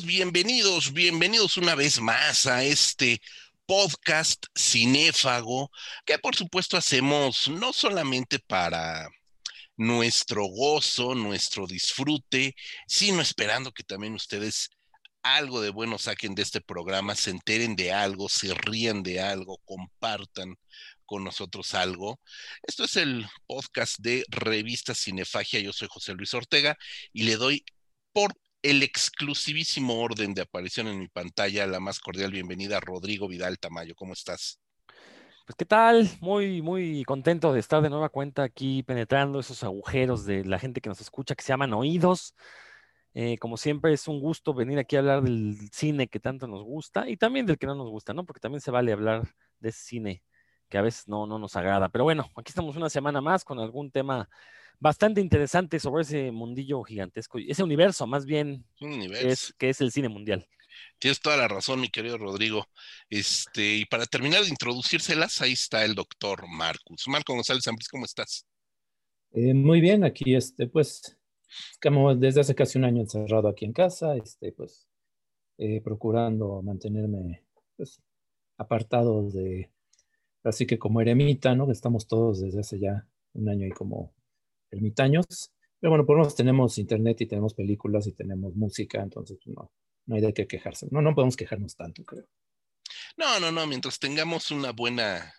bienvenidos, bienvenidos una vez más a este podcast cinéfago que por supuesto hacemos no solamente para nuestro gozo, nuestro disfrute, sino esperando que también ustedes algo de bueno saquen de este programa, se enteren de algo, se rían de algo, compartan con nosotros algo. Esto es el podcast de Revista Cinefagia. Yo soy José Luis Ortega y le doy por el exclusivísimo orden de aparición en mi pantalla la más cordial bienvenida Rodrigo Vidal Tamayo. ¿Cómo estás? Pues qué tal, muy, muy contento de estar de nueva cuenta aquí penetrando esos agujeros de la gente que nos escucha que se llaman oídos. Eh, como siempre es un gusto venir aquí a hablar del cine que tanto nos gusta y también del que no nos gusta, ¿no? Porque también se vale hablar de cine que a veces no, no nos agrada. Pero bueno, aquí estamos una semana más con algún tema bastante interesante sobre ese mundillo gigantesco, ese universo más bien, es, que es el cine mundial. Tienes toda la razón, mi querido Rodrigo. Este, y para terminar de introducírselas, ahí está el doctor Marcus. Marco González Ambris, ¿cómo estás? Eh, muy bien, aquí este, pues, como desde hace casi un año encerrado aquí en casa, este, pues, eh, procurando mantenerme pues, apartado de, así que como eremita, ¿no? Estamos todos desde hace ya un año y como ermitaños. Pero bueno, por lo menos tenemos internet y tenemos películas y tenemos música, entonces pues, no, no hay de qué quejarse. No, no podemos quejarnos tanto, creo. No, no, no, mientras tengamos una buena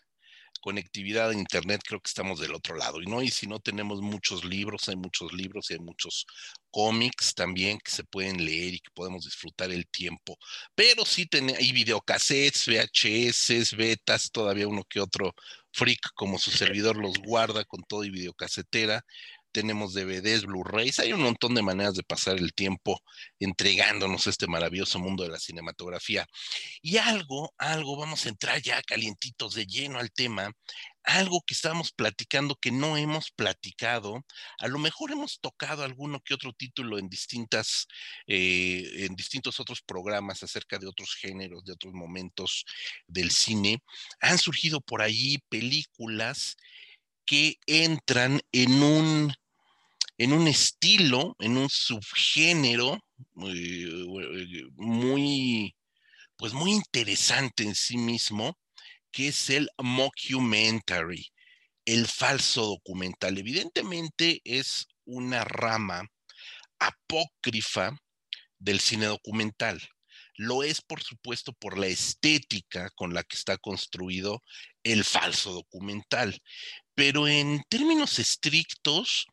conectividad a internet, creo que estamos del otro lado. Y no, y si no tenemos muchos libros, hay muchos libros y hay muchos cómics también que se pueden leer y que podemos disfrutar el tiempo. Pero sí hay videocassettes, VHS, betas, todavía uno que otro freak como su servidor los guarda con todo y videocasetera tenemos DVDs, Blu-rays, hay un montón de maneras de pasar el tiempo entregándonos este maravilloso mundo de la cinematografía. Y algo, algo, vamos a entrar ya calientitos de lleno al tema, algo que estábamos platicando que no hemos platicado, a lo mejor hemos tocado alguno que otro título en distintas, eh, en distintos otros programas acerca de otros géneros, de otros momentos del cine. Han surgido por ahí películas que entran en un en un estilo, en un subgénero eh, muy, pues muy interesante en sí mismo, que es el mockumentary, el falso documental. Evidentemente es una rama apócrifa del cine documental. Lo es, por supuesto, por la estética con la que está construido el falso documental. Pero en términos estrictos,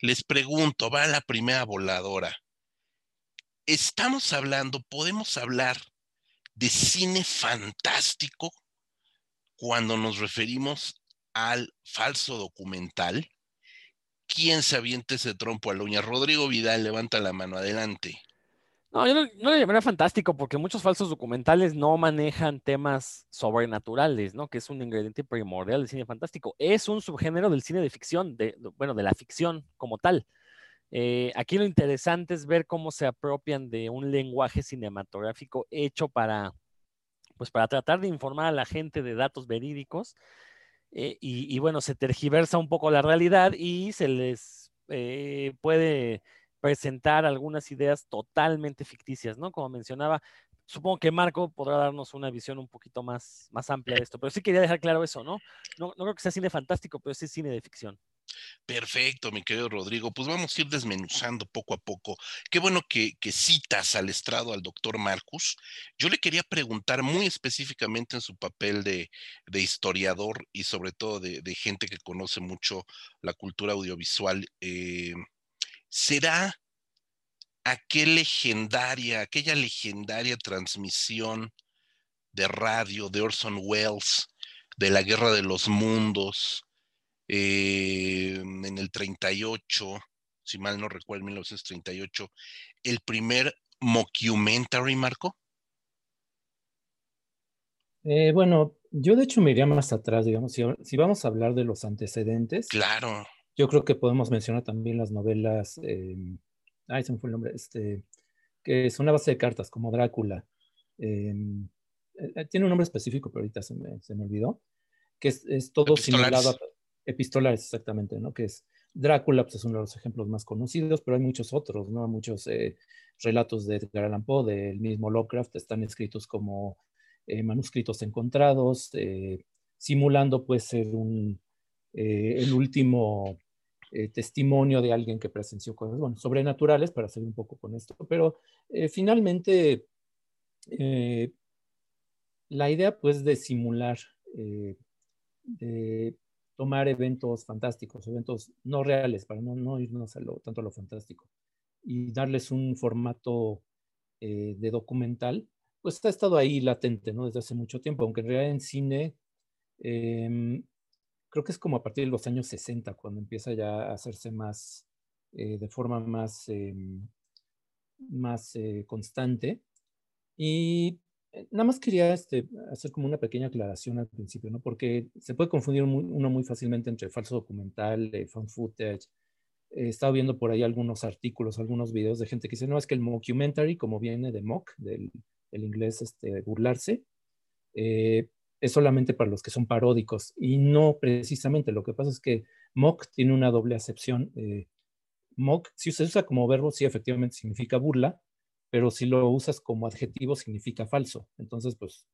les pregunto, va la primera voladora. Estamos hablando, podemos hablar de cine fantástico cuando nos referimos al falso documental. ¿Quién se avienta ese trompo a la uña? Rodrigo Vidal, levanta la mano, adelante. No, yo no, le llamaría fantástico porque muchos falsos documentales no manejan temas sobrenaturales, ¿no? Que es un ingrediente primordial del cine fantástico. Es un subgénero del cine de ficción, bueno, de la ficción como tal. Eh, aquí lo interesante es ver cómo se apropian de un lenguaje cinematográfico hecho para, pues para tratar de informar a la gente de datos verídicos. Eh, y, bueno, se tergiversa un poco la realidad y se les eh, puede presentar algunas ideas totalmente ficticias, ¿no? Como mencionaba, supongo que Marco podrá darnos una visión un poquito más, más amplia de esto, pero sí quería dejar claro eso, ¿no? ¿no? No creo que sea cine fantástico, pero sí cine de ficción. Perfecto, mi querido Rodrigo. Pues vamos a ir desmenuzando poco a poco. Qué bueno que, citas al estrado al doctor Marcus. Yo le quería preguntar muy específicamente en su papel de, historiador y sobre todo de, gente que conoce mucho la cultura audiovisual. Eh, será aquella legendaria, aquella legendaria transmisión de radio de Orson Welles de la Guerra de los Mundos eh, en el 38, si mal no recuerdo, 1938, el primer mockumentary, Marco? Eh, bueno, yo de hecho me iría más atrás, digamos, si, si, vamos a hablar de los antecedentes. Claro. Yo creo que podemos mencionar también las novelas, eh, ay, se me fue el nombre, este, que es una base de cartas, como Drácula. Em, eh, tiene un nombre específico, pero ahorita se me, se me olvidó, que es, es todo simulado, epistolares exactamente, ¿no? Que es Drácula pues, es uno de los ejemplos más conocidos, pero hay muchos otros, ¿no? Muchos eh, relatos de Edgar Allan Poe, del mismo Lovecraft, están escritos como eh, manuscritos encontrados, eh, simulando pues ser un, el último testimonio de alguien que presenció cosas, bueno, sobrenaturales, para seguir un poco con esto, pero finalmente la idea pues de simular, de tomar eventos fantásticos, eventos no reales, para no, irnos a lo, tanto a lo fantástico, y darles un formato eh, de documental, pues ha estado ahí latente, ¿no? Desde hace mucho tiempo, aunque en realidad en cine, em, creo que es como a partir de los años 60, cuando empieza ya a hacerse más, eh, de forma más, em, más eh, constante. Y nada más quería este, hacer como una pequeña aclaración al principio, ¿no? Porque se puede confundir uno muy fácilmente entre falso documental, eh, fan footage. he estado viendo por ahí algunos artículos, algunos videos de gente que dice, no, es que el mockumentary, como viene de mock, del, inglés este, burlarse, eh, es solamente para los que son paródicos. Y no precisamente, lo que pasa es que mock tiene una doble acepción. mock, si se usa como verbo, sí, efectivamente significa burla, pero si lo usas como adjetivo significa falso. Entonces, pues,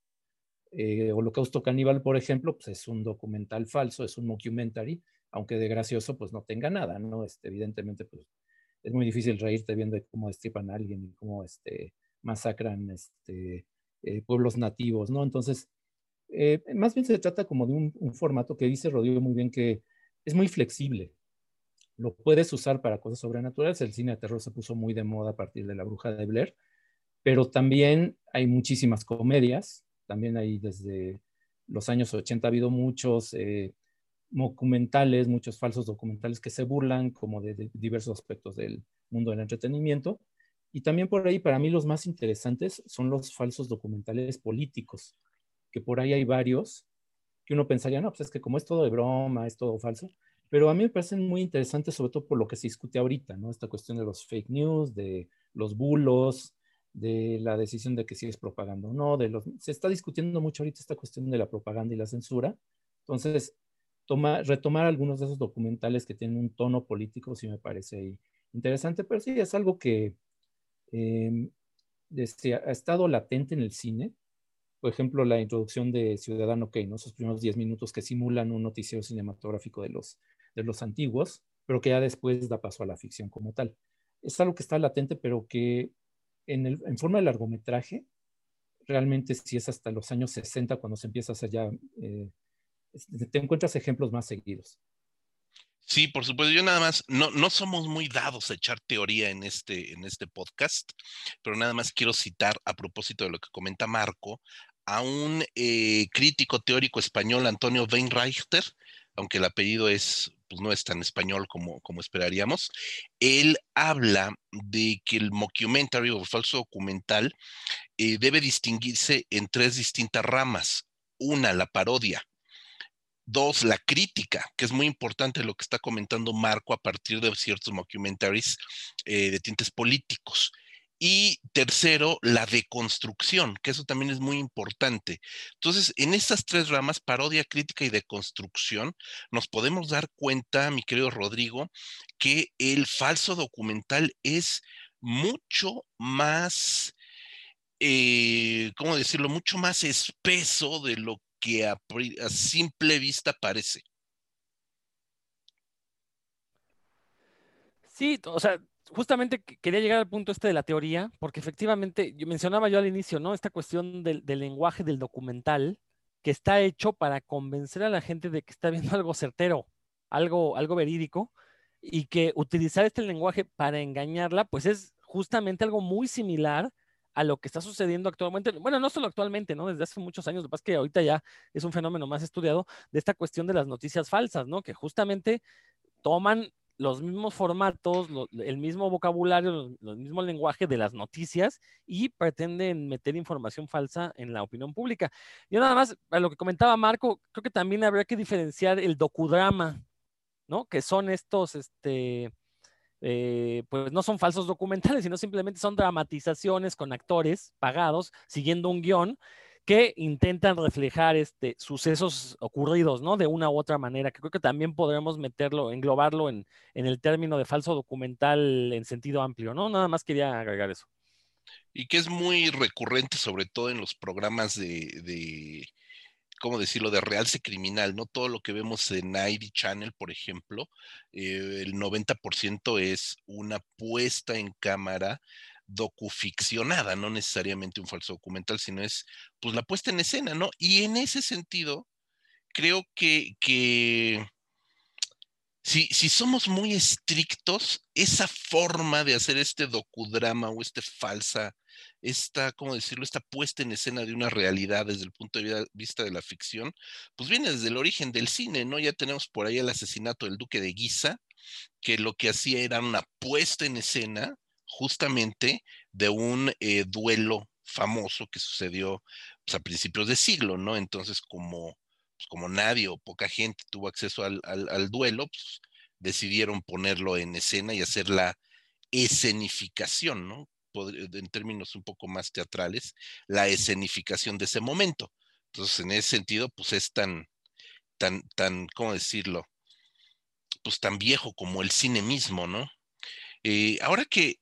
eh, Holocausto Caníbal, por ejemplo, pues es un documental falso, es un mockumentary, aunque de gracioso, pues no tenga nada, ¿no? Este, evidentemente, pues es muy difícil reírte viendo cómo destripan a alguien y cómo este, masacran este, eh, pueblos nativos, ¿no? Entonces, eh, más bien se trata como de un, un formato que dice Rodrigo muy bien que es muy flexible lo puedes usar para cosas sobrenaturales. El cine de terror se puso muy de moda a partir de La Bruja de Blair, pero también hay muchísimas comedias. También hay desde los años 80 ha habido muchos eh, documentales, muchos falsos documentales que se burlan como de, diversos aspectos del mundo del entretenimiento. Y también por ahí, para mí, los más interesantes son los falsos documentales políticos, que por ahí hay varios que uno pensaría, no, pues es que como es todo de broma, es todo falso, pero a mí me parecen muy interesantes, sobre todo por lo que se discute ahorita, ¿no? Esta cuestión de los fake news, de los bulos, de la decisión de que si es propaganda o no. Se está discutiendo mucho ahorita esta cuestión de la propaganda y la censura. Entonces, toma, retomar algunos de esos documentales que tienen un tono político sí me parece interesante, pero sí es algo que eh, ha estado latente en el cine. Por ejemplo, la introducción de Ciudadano Kane, ¿no? esos primeros 10 minutos que simulan un noticiero cinematográfico de los de los antiguos, pero que ya después da paso a la ficción como tal. Es algo que está latente, pero que en, forma de largometraje, realmente sí es hasta los años 60 cuando se empieza a hacer ya, eh, te encuentras ejemplos más seguidos. Sí, por supuesto. Yo nada más, no, no somos muy dados a echar teoría en este, en este podcast, pero nada más quiero citar a propósito de lo que comenta Marco a un eh, crítico teórico español, Antonio Weinreichter, aunque el apellido es pues, no es tan español como, como esperaríamos, él habla de que el mockumentary o el falso documental eh, debe distinguirse en tres distintas ramas. Una, la parodia. Dos, la crítica, que es muy importante lo que está comentando Marco a partir de ciertos mockumentaries eh, de tintes políticos. Y tercero, la deconstrucción, que eso también es muy importante. Entonces, en estas tres ramas, parodia, crítica y deconstrucción, nos podemos dar cuenta, mi querido Rodrigo, que el falso documental es mucho más, eh, ¿cómo decirlo? Mucho más espeso de lo que a simple vista parece. Sí, o sea, justamente quería llegar al punto este de la teoría, porque efectivamente, mencionaba yo al inicio, ¿no? Esta cuestión del, lenguaje del documental, que está hecho para convencer a la gente de que está viendo algo certero, algo, algo verídico, y que utilizar este lenguaje para engañarla, pues es justamente algo muy similar a lo que está sucediendo actualmente, bueno, no solo actualmente, ¿no? Desde hace muchos años, lo que pasa es que ahorita ya es un fenómeno más estudiado de esta cuestión de las noticias falsas, ¿no? Que justamente toman los mismos formatos, el mismo vocabulario, el mismo lenguaje de las noticias y pretenden meter información falsa en la opinión pública. Yo nada más, a lo que comentaba Marco, creo que también habría que diferenciar el docudrama, ¿no? Que son estos, este, eh, pues no son falsos documentales, sino simplemente son dramatizaciones con actores pagados siguiendo un guion que intentan reflejar este, sucesos ocurridos, ¿no? De una u otra manera, que creo que también podremos meterlo, englobarlo en, en el término de falso documental en sentido amplio, ¿no? Nada más quería agregar eso. Y que es muy recurrente, sobre todo en los programas de, de ¿cómo decirlo?, de realce criminal, ¿no? Todo lo que vemos en ID Channel, por ejemplo, eh, el 90% es una puesta en cámara docuficcionada, no necesariamente un falso documental, sino es pues la puesta en escena, ¿no? Y en ese sentido, creo que, que si, si somos muy estrictos, esa forma de hacer este docudrama o este falsa, esta, ¿cómo decirlo?, esta puesta en escena de una realidad desde el punto de vista de la ficción, pues viene desde el origen del cine, ¿no? Ya tenemos por ahí el asesinato del duque de Guisa, que lo que hacía era una puesta en escena justamente de un eh, duelo famoso que sucedió pues, a principios de siglo, ¿no? Entonces, como, pues, como nadie o poca gente tuvo acceso al, duelo, pues, decidieron ponerlo en escena y hacer la escenificación, ¿no? en términos un poco más teatrales, la escenificación de ese momento. Entonces, en ese sentido, pues es tan, tan, tan, ¿cómo decirlo? Pues tan viejo como el cine mismo, ¿no? Eh, ahora que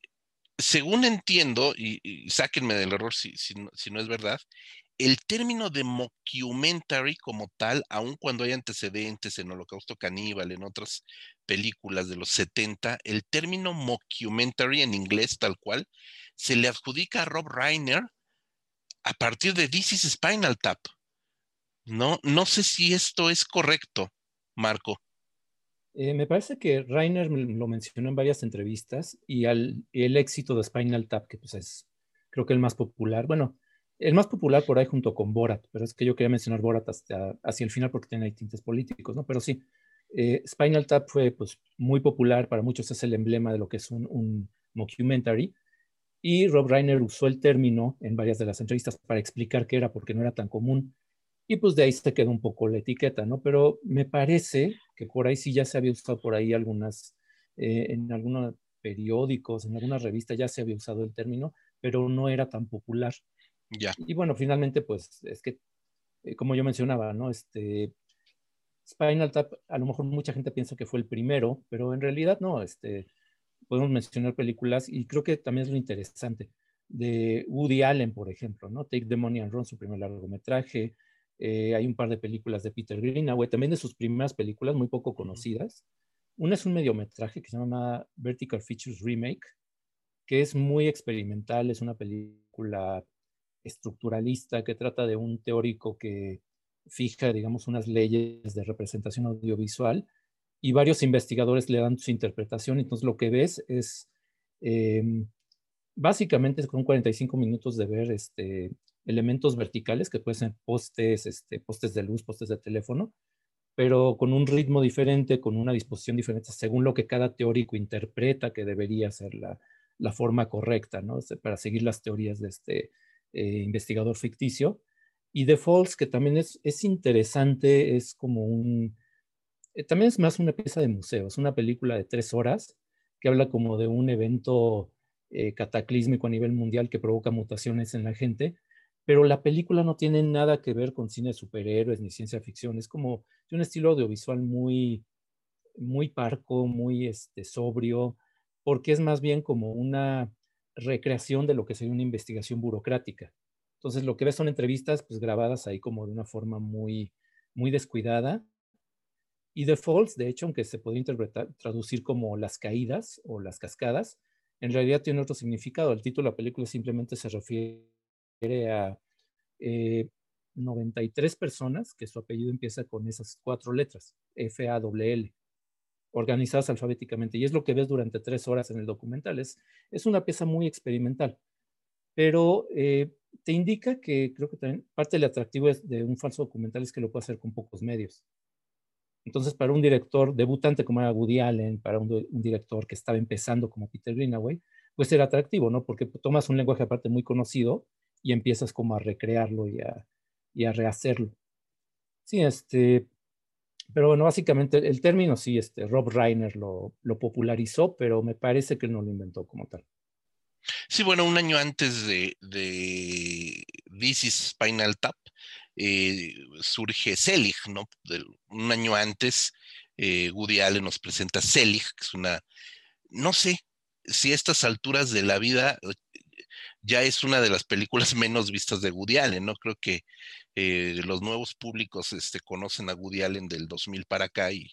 según entiendo, y, sáquenme del error si, no, es verdad, el término de mockumentary como tal, aun cuando hay antecedentes en Holocausto Caníbal, en otras películas de los 70, el término mockumentary en inglés tal cual, se le adjudica a Rob Reiner a partir de This is Spinal Tap. No, no sé si esto es correcto, Marco. Eh, me parece que Rainer lo mencionó en varias entrevistas y al, el éxito de Spinal Tap, que pues es creo que el más popular, bueno, el más popular por ahí junto con Borat, pero es que yo quería mencionar Borat hasta hacia el final porque tiene tintes políticos, ¿no? Pero sí, eh, Spinal Tap fue pues muy popular, para muchos es el emblema de lo que es un, un mockumentary, y Rob Reiner usó el término en varias de las entrevistas para explicar qué era, porque no era tan común. Y pues de ahí se quedó un poco la etiqueta, ¿no? Pero me parece que por ahí sí ya se había usado por ahí algunas, eh, en algunos periódicos, en algunas revistas ya se había usado el término, pero no era tan popular. Ya. Y bueno, finalmente, pues es que, eh, como yo mencionaba, ¿no? Este, Spinal Tap, a lo mejor mucha gente piensa que fue el primero, pero en realidad no, este, podemos mencionar películas y creo que también es lo interesante de Woody Allen, por ejemplo, ¿no? Take the Money and Run, su primer largometraje, eh, hay un par de películas de Peter Greenaway, también de sus primeras películas muy poco conocidas. Una es un mediometraje que se llama Vertical Features Remake, que es muy experimental, es una película estructuralista que trata de un teórico que fija, digamos, unas leyes de representación audiovisual y varios investigadores le dan su interpretación. Entonces lo que ves es, eh, básicamente con 45 minutos de ver este, elementos verticales que pueden ser postes, este, postes de luz, postes de teléfono, pero con un ritmo diferente, con una disposición diferente, según lo que cada teórico interpreta que debería ser la, la forma correcta, ¿no? Para seguir las teorías de este eh, investigador ficticio. Y The Falls, que también es, es interesante, es como un... Eh, también es más una pieza de museo, es una película de tres horas que habla como de un evento eh, cataclísmico a nivel mundial que provoca mutaciones en la gente, pero la película no tiene nada que ver con cine de superhéroes ni ciencia ficción, es como de un estilo audiovisual muy, muy parco, muy este, sobrio, porque es más bien como una recreación de lo que sería una investigación burocrática. Entonces lo que ves son entrevistas pues grabadas ahí como de una forma muy, muy descuidada. Y The Falls, de hecho, aunque se puede interpretar, traducir como las caídas o las cascadas, en realidad tiene otro significado. El título de la película simplemente se refiere a 93 eh, personas que su apellido empieza con esas cuatro letras, F-A-W-L, organizadas alfabéticamente. Y es lo que ves durante tres horas en el documental. Es, es una pieza muy experimental, pero eh, te indica que creo que también parte del atractivo de un falso documental es que lo puede hacer con pocos medios. Entonces, para un director debutante como era Woody Allen, para un, un, director que estaba empezando como Peter Greenaway, pues era atractivo, ¿no? Porque tomas un lenguaje aparte muy conocido y empiezas como a recrearlo y a, y a rehacerlo. Sí, este, pero bueno, básicamente el término sí, este, Rob Reiner lo, lo, popularizó, pero me parece que no lo inventó como tal. Sí, bueno, un año antes de, de This is Spinal Tap, eh, surge Selig, ¿no? un año antes, eh, Woody Allen nos presenta Selig, que es una, no sé si estas alturas de la vida ya es una de las películas menos vistas de Woody Allen, ¿no? Creo que eh, los nuevos públicos este, conocen a Woody Allen del 2000 para acá y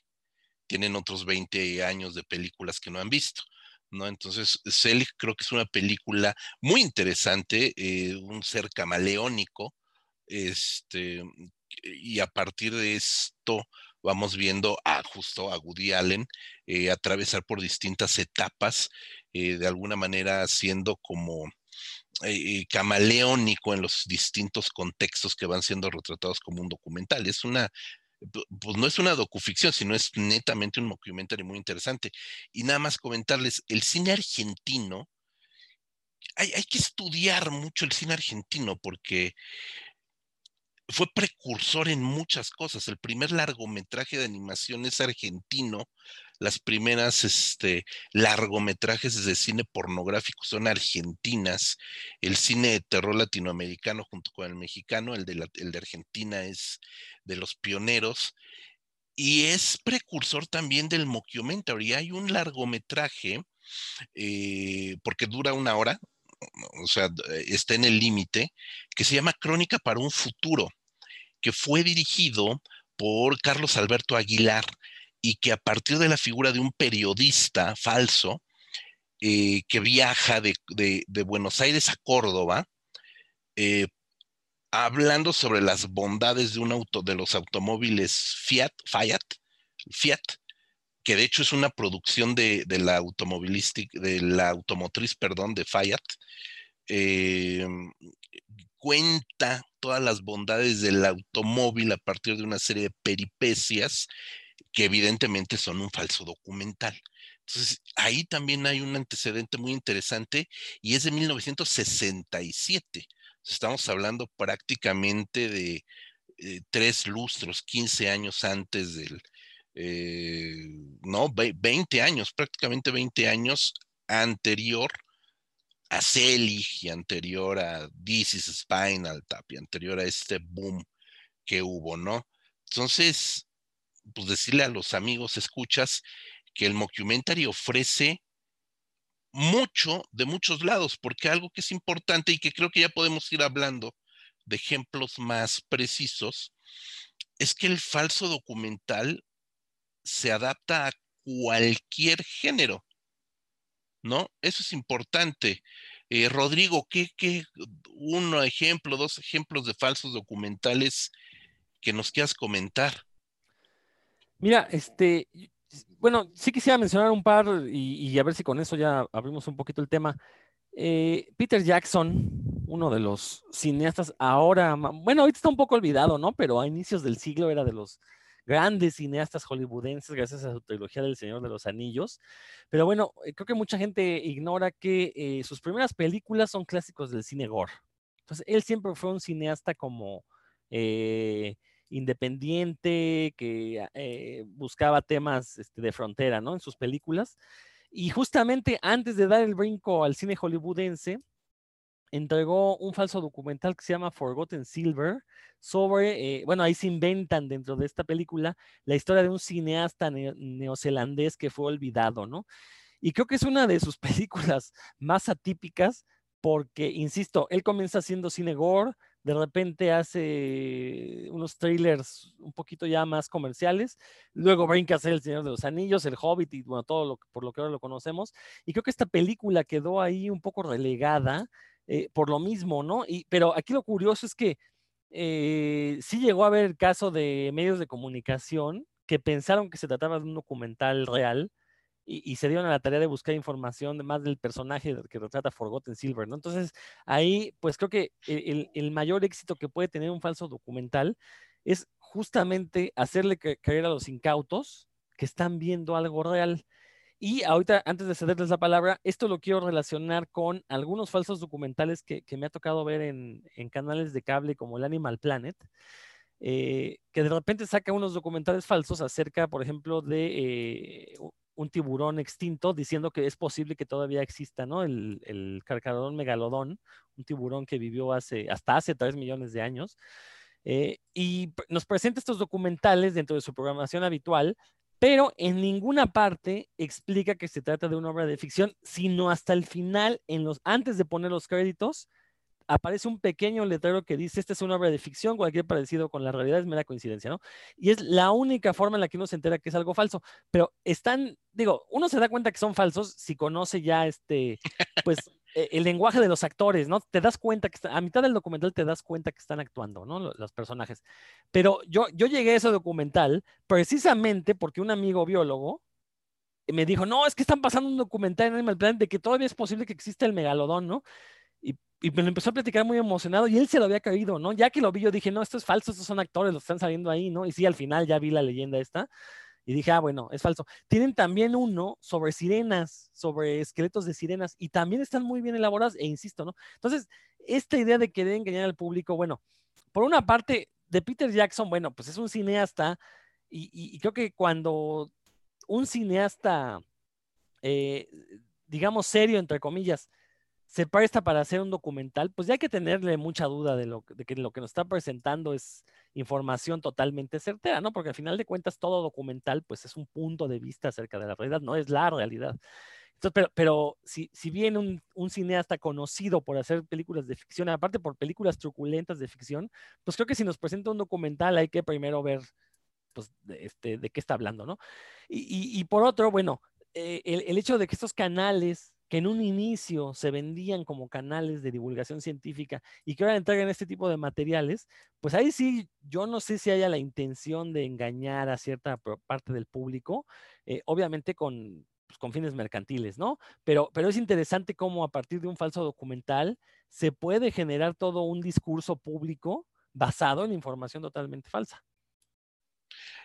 tienen otros 20 años de películas que no han visto. ¿no? Entonces, Selig creo que es una película muy interesante, eh, un ser camaleónico, este, y a partir de esto vamos viendo a justo a Woody Allen eh, atravesar por distintas etapas, de alguna manera siendo como camaleónico en los distintos contextos que van siendo retratados como un documental. Es una, pues no es una docuficción, sino es netamente un documentario muy interesante. Y nada más comentarles, el cine argentino, hay, hay que estudiar mucho el cine argentino porque fue precursor en muchas cosas. El primer largometraje de animación es argentino. Las primeras este, largometrajes de cine pornográfico son argentinas. El cine de terror latinoamericano junto con el mexicano, el de, el de Argentina es de los pioneros. Y es precursor también del mockumentary. Hay un largometraje, eh, porque dura una hora, o sea, está en el límite, que se llama Crónica para un futuro que fue dirigido por Carlos Alberto Aguilar y que a partir de la figura de un periodista falso eh, que viaja de, Buenos Aires a Córdoba, eh, hablando sobre las bondades de un auto, de los automóviles Fiat, Fiat, Fiat, que de hecho es una producción de, la automovilística, de la automotriz, perdón, de Fiat, eh, cuenta todas las bondades del automóvil a partir de una serie de peripecias que evidentemente son un falso documental. Entonces, ahí también hay un antecedente muy interesante y es de 1967. Estamos hablando prácticamente de eh, tres lustros, 15 años antes del, eh, no, 20 años, prácticamente 20 años anterior a Selig y anterior a This is Spinal Tap y anterior a este boom que hubo, ¿no? Entonces, pues decirle a los amigos, escuchas, que el mockumentary ofrece mucho de muchos lados, porque algo que es importante y que creo que ya podemos ir hablando de ejemplos más precisos, es que el falso documental se adapta a cualquier género. ¿No? Eso es importante. Eh, Rodrigo, ¿qué, qué, un ejemplo, dos ejemplos de falsos documentales que nos quieras comentar? Mira, este, bueno, sí quisiera mencionar un par y, a ver si con eso ya abrimos un poquito el tema. Eh, Peter Jackson, uno de los cineastas ahora, bueno, ahorita está un poco olvidado, ¿no? Pero a inicios del siglo era de los grandes cineastas hollywoodenses gracias a su trilogía del Señor de los Anillos. Pero bueno, eh, creo que mucha gente ignora que eh, sus primeras películas son clásicos del cine gore. Entonces, él siempre fue un cineasta como eh, independiente, que buscaba temas este, de frontera, ¿no? En sus películas. Y justamente antes de dar el brinco al cine hollywoodense, entregó un falso documental que se llama Forgotten Silver sobre, eh, bueno, ahí se inventan dentro de esta película la historia de un cineasta neozelandés que fue olvidado, ¿no? Y creo que es una de sus películas más atípicas porque, insisto, él comienza haciendo cine gore, de repente hace unos trailers un poquito ya más comerciales, luego brinca a hacer El Señor de los Anillos, El Hobbit y bueno, todo lo, por lo que ahora lo conocemos. Y creo que esta película quedó ahí un poco relegada eh, por lo mismo, ¿no? Y, pero aquí lo curioso es que eh, sí llegó a haber caso de medios de comunicación que pensaron que se trataba de un documental real y, se dieron a la tarea de buscar información más del personaje que retrata Forgotten Silver, ¿no? Entonces, ahí, pues creo que el, el mayor éxito que puede tener un falso documental es justamente hacerle creer a los incautos que están viendo algo real. Y ahorita, antes de cederles la palabra, esto lo quiero relacionar con algunos falsos documentales que, me ha tocado ver en, canales de cable como el Animal Planet, eh, que de repente saca unos documentales falsos acerca, por ejemplo, de eh, un tiburón extinto diciendo que es posible que todavía exista, ¿no? El, el megalodón, un tiburón que vivió hace, hasta hace 3 millones de años. Eh, y nos presenta estos documentales dentro de su programación habitual, pero en ninguna parte explica que se trata de una obra de ficción, sino hasta el final, en los, antes de poner los créditos, aparece un pequeño letrero que dice, esta es una obra de ficción, cualquier parecido con la realidad es mera coincidencia, ¿no? Y es la única forma en la que uno se entera que es algo falso, pero están, digo, uno se da cuenta que son falsos si conoce ya este, pues, el lenguaje de los actores, ¿no? Te das cuenta que a mitad del documental te das cuenta que están actuando, ¿no? Los personajes. Pero yo, yo llegué a ese documental precisamente porque un amigo biólogo, me dijo, no, es que están pasando un documental en Animal Planet de que todavía es posible que exista el megalodón, ¿no? y me lo empezó a platicar muy emocionado y él se lo había caído, ¿no? Ya que lo vi, yo dije, no, esto es falso, estos son actores, los están saliendo ahí, ¿no? Y sí, al final ya vi la leyenda esta y dije, ah, bueno, es falso. Tienen también uno sobre sirenas, sobre esqueletos de sirenas y también están muy bien elaborados e insisto, ¿no? Entonces, esta idea de querer engañar al público, bueno, por una parte, de Peter Jackson, bueno, pues es un cineasta y, y creo que cuando un cineasta, eh, digamos, serio, entre comillas, se presta para hacer un documental, pues ya hay que tenerle mucha duda de, lo, de que lo que nos está presentando es información totalmente certera, ¿no? Porque al final de cuentas todo documental pues es un punto de vista acerca de la realidad, no es la realidad. Entonces, pero, pero si, si bien un, un, cineasta conocido por hacer películas de ficción, aparte por películas truculentas de ficción, pues creo que si nos presenta un documental hay que primero ver pues, de, este, de qué está hablando, ¿no? Y, y, por otro, bueno, eh, el, el hecho de que estos canales que en un inicio se vendían como canales de divulgación científica y que ahora entregan este tipo de materiales, pues ahí sí, yo no sé si haya la intención de engañar a cierta parte del público, eh, obviamente con, pues, con fines mercantiles, ¿no? Pero, pero es interesante cómo a partir de un falso documental se puede generar todo un discurso público basado en información totalmente falsa.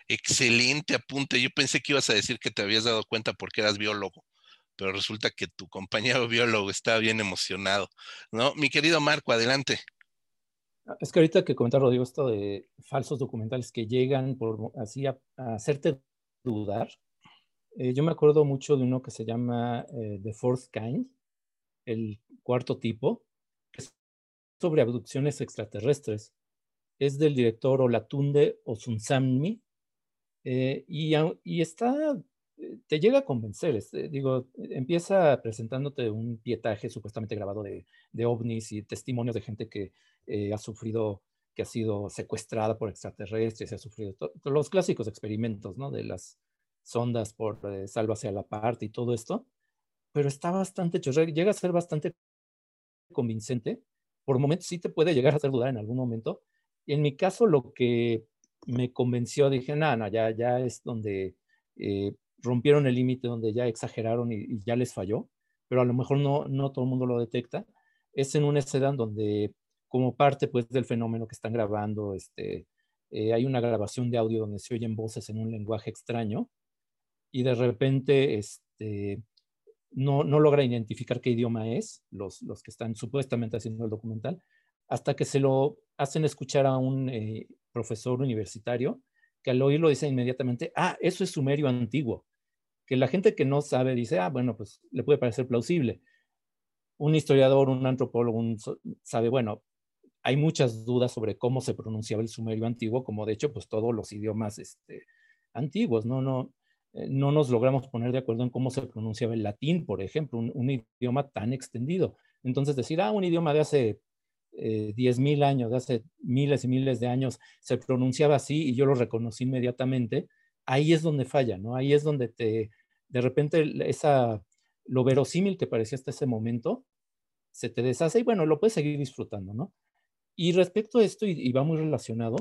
Excelente apunte. Yo pensé que ibas a decir que te habías dado cuenta porque eras biólogo pero resulta que tu compañero biólogo está bien emocionado, ¿no? Mi querido Marco, adelante. Ah, es que ahorita que comentaba Rodrigo esto de falsos documentales que llegan por así a, hacerte dudar, eh, yo me acuerdo mucho de uno que se llama eh, The Fourth Kind, el cuarto tipo, que es sobre abducciones extraterrestres. Es del director Olatunde Osunsammi eh, y, y está te llega a convencer, este, digo, empieza presentándote un pietaje supuestamente grabado de, ovnis y testimonios de gente que eh, ha sufrido, que ha sido secuestrada por extraterrestres, ha sufrido los clásicos experimentos, ¿no? De las sondas por eh, a la parte y todo esto, pero está bastante llega a ser bastante convincente, por momentos sí te puede llegar a hacer dudar en algún momento. En mi caso, lo que me convenció, dije, nada, ya, ya es donde eh, rompieron el límite donde ya exageraron y, ya les falló, pero a lo mejor no, no todo el mundo lo detecta, es en una escena donde como parte pues del fenómeno que están grabando, este, eh, hay una grabación de audio donde se oyen voces en un lenguaje extraño y de repente este, no, no logra identificar qué idioma es, los, los que están supuestamente haciendo el documental, hasta que se lo hacen escuchar a un eh, profesor universitario que al oírlo dice inmediatamente, ah, eso es sumerio antiguo que la gente que no sabe dice, ah, bueno, pues le puede parecer plausible. Un historiador, un antropólogo sabe, bueno, hay muchas dudas sobre cómo se pronunciaba el sumerio antiguo, como de hecho, pues todos los idiomas este, antiguos, ¿no? No, eh, no nos logramos poner de acuerdo en cómo se pronunciaba el latín, por ejemplo, un, idioma tan extendido. Entonces decir, ah, un idioma de hace eh, 10.000 años, de hace miles y miles de años, se pronunciaba así y yo lo reconocí inmediatamente, ahí es donde falla, ¿no? Ahí es donde te, de repente, esa, lo verosímil que parecía hasta ese momento, se te deshace y bueno, lo puedes seguir disfrutando, ¿no? Y respecto a esto, y, va muy relacionado,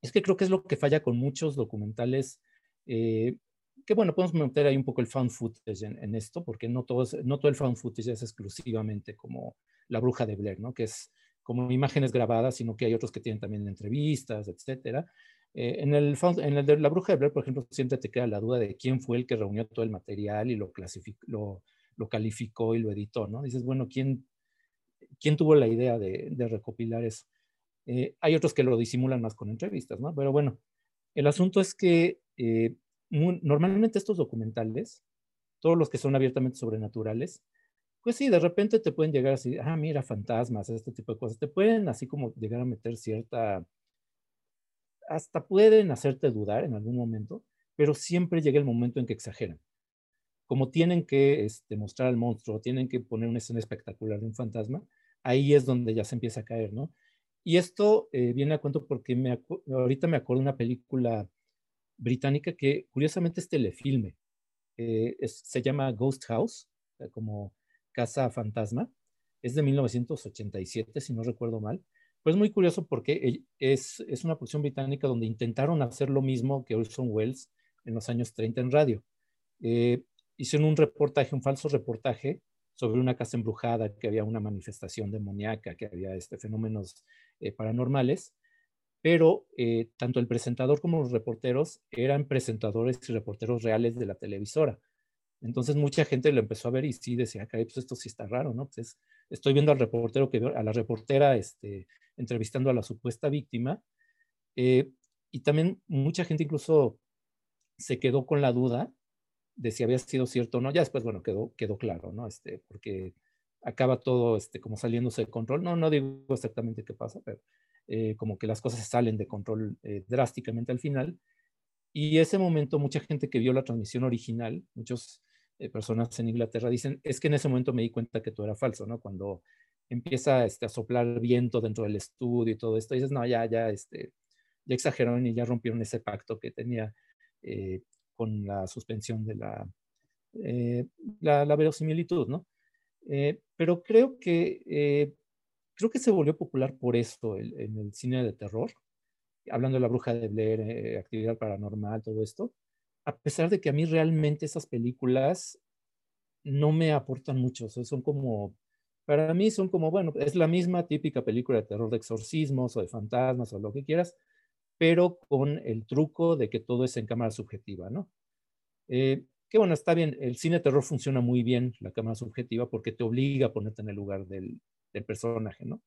es que creo que es lo que falla con muchos documentales, eh, que bueno, podemos meter ahí un poco el found footage en, esto, porque no todo, no todo el found footage es exclusivamente como La Bruja de Blair, ¿no? Que es como imágenes grabadas, sino que hay otros que tienen también entrevistas, etcétera. Eh, en, el, en el de La Bruja de Blair, por ejemplo, siempre te queda la duda de quién fue el que reunió todo el material y lo, clasificó, lo, calificó y lo editó, ¿no? Dices, bueno, ¿quién, quién tuvo la idea de, de recopilar eso? Eh, hay otros que lo disimulan más con entrevistas, ¿no? Pero bueno, el asunto es que eh, normalmente estos documentales, todos los que son abiertamente sobrenaturales, pues sí, de repente te pueden llegar así, ah, mira, fantasmas, este tipo de cosas. Te pueden así como llegar a meter cierta, hasta pueden hacerte dudar en algún momento, pero siempre llega el momento en que exageran. Como tienen que este, mostrar al monstruo, tienen que poner una escena espectacular de un fantasma, ahí es donde ya se empieza a caer, ¿no? Y esto eh, viene a cuento porque me ahorita me acuerdo de una película británica que curiosamente es telefilme. Eh, se llama Ghost House, como Casa Fantasma. Es de 1987, si no recuerdo mal. Pues muy curioso porque es, es una producción británica donde intentaron hacer lo mismo que Orson Welles en los años 30 en radio. Eh, hicieron un reportaje, un falso reportaje sobre una casa embrujada, que había una manifestación demoníaca, que había este, fenómenos eh, paranormales, pero eh, tanto el presentador como los reporteros eran presentadores y reporteros reales de la televisora. Entonces mucha gente lo empezó a ver y sí decía, caray, pues esto sí está raro, ¿no? Pues estoy viendo al reportero que a la reportera este, entrevistando a la supuesta víctima. Eh, y también mucha gente incluso se quedó con la duda de si había sido cierto o no. Ya después, bueno, quedó, quedó claro, ¿no? Este, porque acaba todo este, como saliéndose de control. No, no digo exactamente qué pasa, pero eh, como que las cosas salen de control eh, drásticamente al final. Y ese momento, mucha gente que vio la transmisión original, muchas eh, personas en Inglaterra dicen, es que en ese momento me di cuenta que todo era falso, ¿no? Cuando empieza este, a soplar viento dentro del estudio y todo esto, y dices, no, ya, ya, este, ya exageraron y ya rompieron ese pacto que tenía con la suspensión de la, la, la, verosimilitud, ¿no? pero creo que creo que se volvió popular por esto en el cine de terror, hablando de la bruja de Blair, eh, actividad paranormal, todo esto, a pesar de que a mí realmente esas películas no me aportan mucho, son como, para mí son como, bueno, es la misma típica película de terror de exorcismos o de fantasmas o lo que quieras, pero con el truco de que todo es en cámara subjetiva, ¿no? Eh, que bueno, está bien, el cine de terror funciona muy bien, la cámara subjetiva, porque te obliga a ponerte en el lugar del, del personaje, ¿no?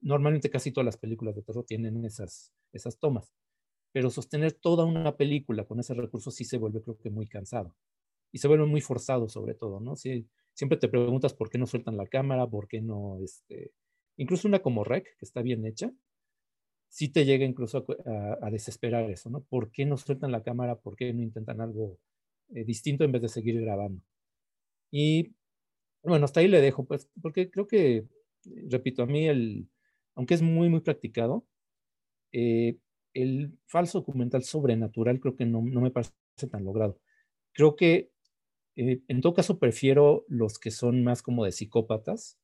Normalmente casi todas las películas de terror tienen esas, esas tomas, pero sostener toda una película con ese recurso sí se vuelve creo que muy cansado y se vuelve muy forzado sobre todo, ¿no? Si, siempre te preguntas por qué no sueltan la cámara, por qué no, este, incluso una como Rec, que está bien hecha, sí te llega incluso a, desesperar eso, ¿no? ¿Por qué no sueltan la cámara? ¿Por qué no intentan algo eh, distinto en vez de seguir grabando? Y bueno, hasta ahí le dejo, pues, porque creo que repito, a mí, el, aunque es muy, muy practicado, eh, el falso documental sobrenatural creo que no, no, me parece tan logrado. Creo que eh, en todo caso prefiero los que son más como de psicópatas,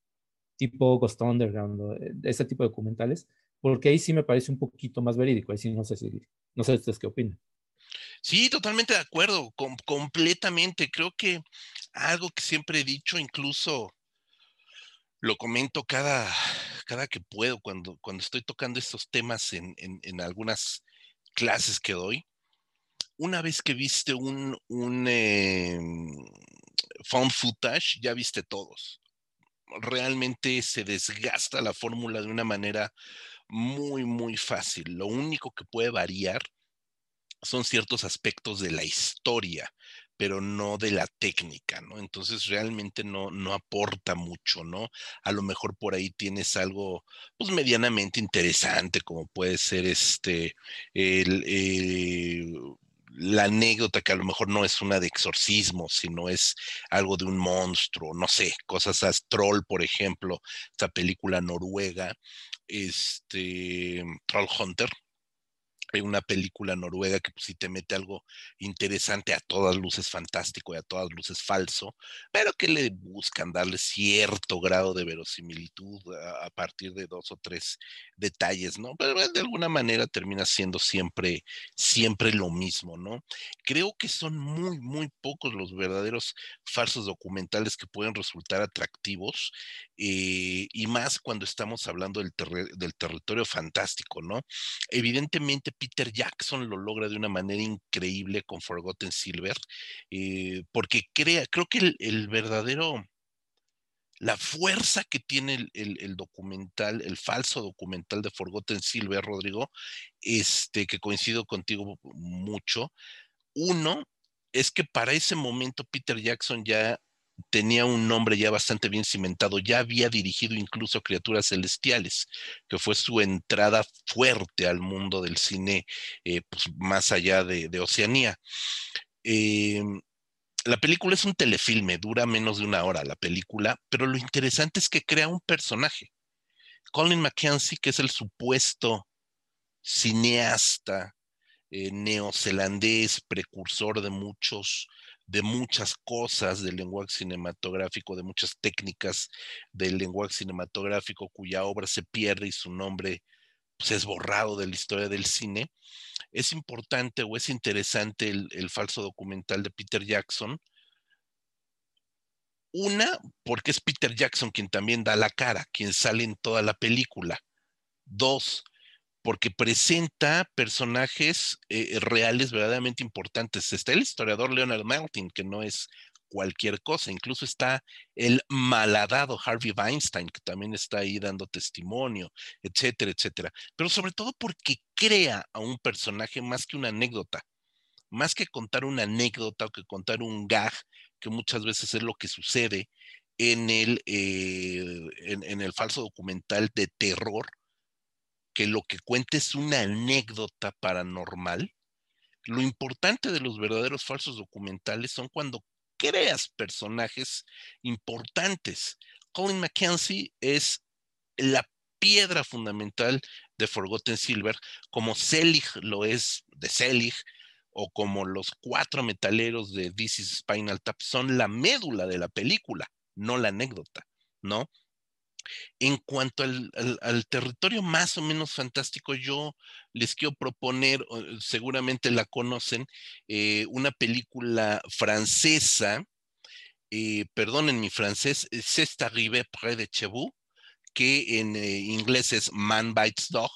tipo Ghost Underground, eh, ese tipo de documentales, porque ahí sí me parece un poquito más verídico. Ahí sí no sé si, no sé ustedes qué opinan. Sí, totalmente de acuerdo, completamente. Creo que algo que siempre he dicho, incluso lo comento cada, cada que puedo cuando, cuando estoy tocando estos temas en, en, algunas clases que doy. Una vez que viste un, un eh, footage, ya viste todos. Realmente se desgasta la fórmula de una manera muy, muy fácil. Lo único que puede variar son ciertos aspectos de la historia, pero no de la técnica, ¿no? Entonces realmente no, no aporta mucho, ¿no? A lo mejor por ahí tienes algo, pues medianamente interesante, como puede ser este, eh, la anécdota que a lo mejor no es una de exorcismo, sino es algo de un monstruo, no sé, cosas Troll, por ejemplo, esta película noruega, este, Troll Hunter, una película noruega que pues, sí te mete algo interesante, a todas luces fantástico y a todas luces falso, pero que le buscan darle cierto grado de verosimilitud a, partir de dos o tres detalles, ¿no? Pero de alguna manera termina siendo siempre, siempre lo mismo, ¿no? Creo que son muy, muy pocos los verdaderos falsos documentales que pueden resultar atractivos eh, y más cuando estamos hablando del, del territorio fantástico, ¿no? Evidentemente, Peter Jackson lo logra de una manera increíble con Forgotten Silver, eh, porque crea, creo que el, verdadero, la fuerza que tiene el, documental, el falso documental de Forgotten Silver, Rodrigo, este, que coincido contigo mucho, uno, es que para ese momento Peter Jackson ya tenía un nombre ya bastante bien cimentado, ya había dirigido incluso Criaturas Celestiales, que fue su entrada fuerte al mundo del cine eh, pues, más allá de, Oceanía. Em, la película es un telefilme, dura menos de una hora la película, pero lo interesante es que crea un personaje. Colin McKenzie, que es el supuesto cineasta eh, neozelandés, precursor de muchos de muchas cosas del lenguaje cinematográfico, de muchas técnicas del lenguaje cinematográfico cuya obra se pierde y su nombre pues, es borrado de la historia del cine. Es importante o es interesante el, el falso documental de Peter Jackson. Una, porque es Peter Jackson quien también da la cara, quien sale en toda la película. Dos, porque presenta personajes eh, reales verdaderamente importantes. Está el historiador Leonard Maltin, que no es cualquier cosa. Incluso está el malhadado Harvey Weinstein, que también está ahí dando testimonio, etcétera, etcétera. Pero sobre todo porque crea a un personaje más que una anécdota. Más que contar una anécdota o que contar un gag, que muchas veces es lo que sucede en el, eh, en el falso documental de terror que lo que cuente es una anécdota paranormal. Lo importante de los verdaderos falsos documentales son cuando creas personajes importantes. Colin McKenzie es la piedra fundamental de Forgotten Silver, como Selig lo es de Selig, o como los cuatro metaleros de This is Spinal Tap son la médula de la película, no la anécdota, ¿no? En cuanto al, territorio más o menos fantástico, yo les quiero proponer, seguramente la conocen, eh, una película francesa, eh, perdonen mi francés, C'est arrivé près de Chebou, que en eh, inglés es Man Bites Dog,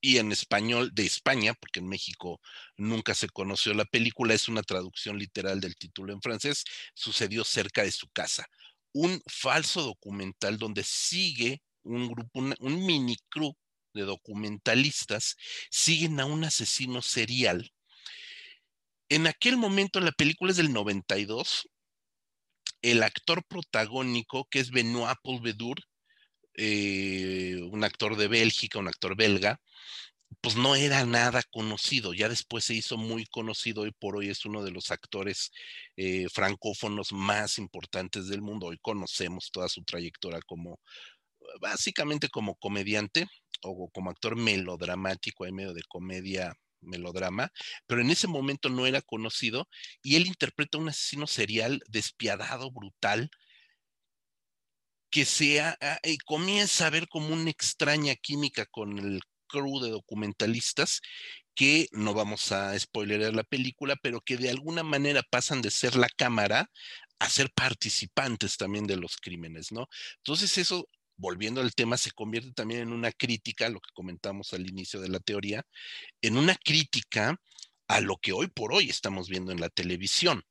y en español de España, porque en México nunca se conoció la película, es una traducción literal del título en francés, sucedió cerca de su casa un falso documental donde sigue un grupo, un, mini crew de documentalistas, siguen a un asesino serial. En aquel momento la película es del 92. El actor protagónico, que es Benoit Poulvedour, eh, un actor de Bélgica, un actor belga, pues no era nada conocido, ya después se hizo muy conocido y por hoy es uno de los actores eh, francófonos más importantes del mundo. Hoy conocemos toda su trayectoria como, básicamente como comediante o como actor melodramático, en medio de comedia melodrama, pero en ese momento no era conocido y él interpreta un asesino serial despiadado, brutal, que sea, y comienza a ver como una extraña química con el crew de documentalistas que no vamos a spoilerar la película, pero que de alguna manera pasan de ser la cámara a ser participantes también de los crímenes, ¿no? Entonces eso, volviendo al tema, se convierte también en una crítica, lo que comentamos al inicio de la teoría, en una crítica a lo que hoy por hoy estamos viendo en la televisión.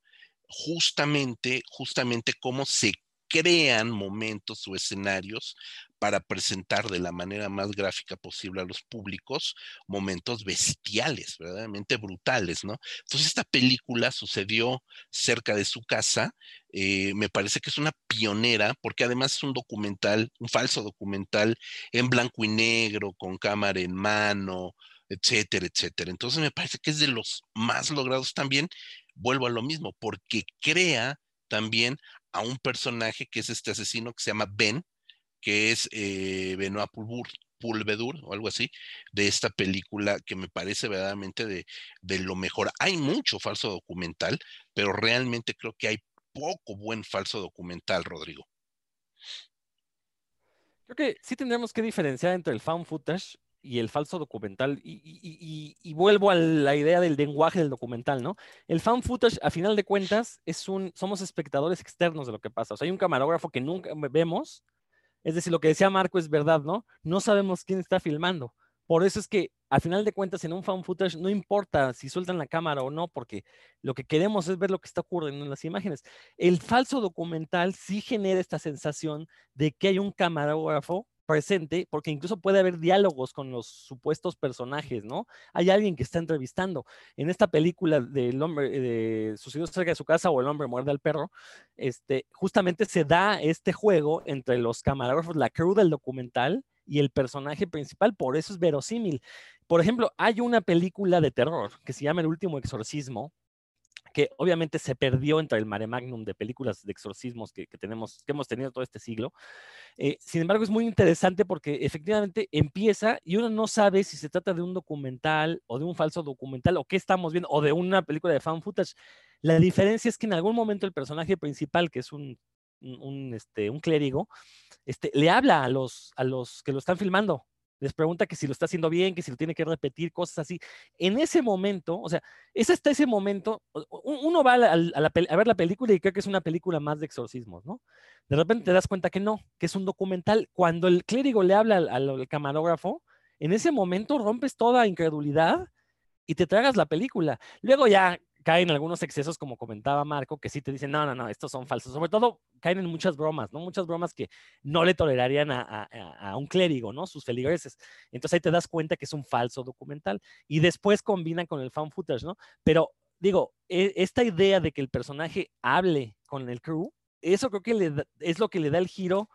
Justamente, justamente cómo se crean momentos o escenarios para presentar de la manera más gráfica posible a los públicos momentos bestiales, verdaderamente brutales, ¿no? Entonces esta película sucedió cerca de su casa, eh, me parece que es una pionera, porque además es un documental, un falso documental en blanco y negro, con cámara en mano, etcétera, etcétera. Entonces me parece que es de los más logrados también, vuelvo a lo mismo, porque crea también a un personaje que es este asesino que se llama Ben, que es eh, Benoit Pulvedur o algo así, de esta película que me parece verdaderamente de, de, lo mejor. Hay mucho falso documental, pero realmente creo que hay poco buen falso documental, Rodrigo. Creo que sí tendremos que diferenciar entre el found footage y el falso documental, y, vuelvo a la idea del lenguaje del documental, ¿no? El fan footage, a final de cuentas, es un, somos espectadores externos de lo que pasa. O sea, hay un camarógrafo que nunca vemos, es decir, lo que decía Marco es verdad, ¿no? No sabemos quién está filmando. Por eso es que, a final de cuentas, en un fan footage no importa si sueltan la cámara o no, porque lo que queremos es ver lo que está ocurriendo en las imágenes. El falso documental sí genera esta sensación de que hay un camarógrafo presente, porque incluso puede haber diálogos con los supuestos personajes, ¿no? Hay alguien que está entrevistando. En esta película del hombre, de Sucedió cerca de su casa o El hombre muerde al perro, este, justamente se da este juego entre los camarógrafos, la crew del documental y el personaje principal, por eso es verosímil. Por ejemplo, hay una película de terror que se llama El último exorcismo, que obviamente se perdió entre el mare magnum de películas de exorcismos que, tenemos, que hemos tenido todo este siglo. Eh, sin embargo, es muy interesante porque efectivamente empieza y uno no sabe si se trata de un documental o de un falso documental o qué estamos viendo o de una película de fan footage. La diferencia es que en algún momento el personaje principal, que es un, este, un clérigo, este, le habla a los, a los que lo están filmando les pregunta que si lo está haciendo bien, que si lo tiene que repetir, cosas así. En ese momento, o sea, es hasta ese momento, uno va a, ver la película y cree que es una película más de exorcismos, ¿no? De repente te das cuenta que no, que es un documental. Cuando el clérigo le habla al, al camarógrafo, en ese momento rompes toda incredulidad y te tragas la película. Luego ya caen algunos excesos, como comentaba Marco, que sí te dicen, no, no, no, estos son falsos. Sobre todo caen en muchas bromas, ¿no? Muchas bromas que no le tolerarían a, un clérigo, ¿no? Sus feligreses. Entonces ahí te das cuenta que es un falso documental. Y después combinan con el fan footage, ¿no? Pero digo, e, esta idea de que el personaje hable con el crew, eso creo que es lo que le da el giro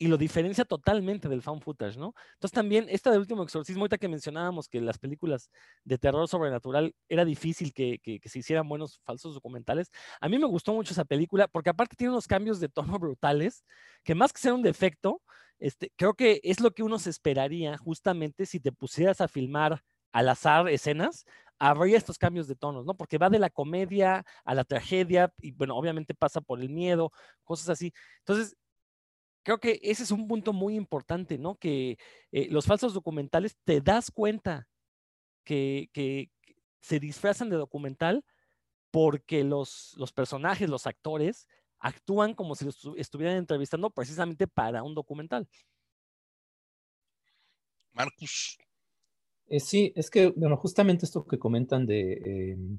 y lo diferencia totalmente del fan footage, ¿no? Entonces también esta del último exorcismo, ahorita que mencionábamos que las películas de terror sobrenatural era difícil que, se hicieran buenos falsos documentales, a mí me gustó mucho esa película porque aparte tiene unos cambios de tono brutales que más que ser un defecto, este, creo que es lo que uno se esperaría justamente si te pusieras a filmar al azar escenas, habría estos cambios de tonos, ¿no? Porque va de la comedia a la tragedia y bueno, obviamente pasa por el miedo, cosas así. Entonces, creo que ese es un punto muy importante, ¿no? Que eh, los falsos documentales te das cuenta que, se disfrazan de documental porque los, los personajes, los actores, actúan como si los estuvieran entrevistando precisamente para un documental. Marcus. Eh, sí, es que, bueno, justamente esto que comentan de, em,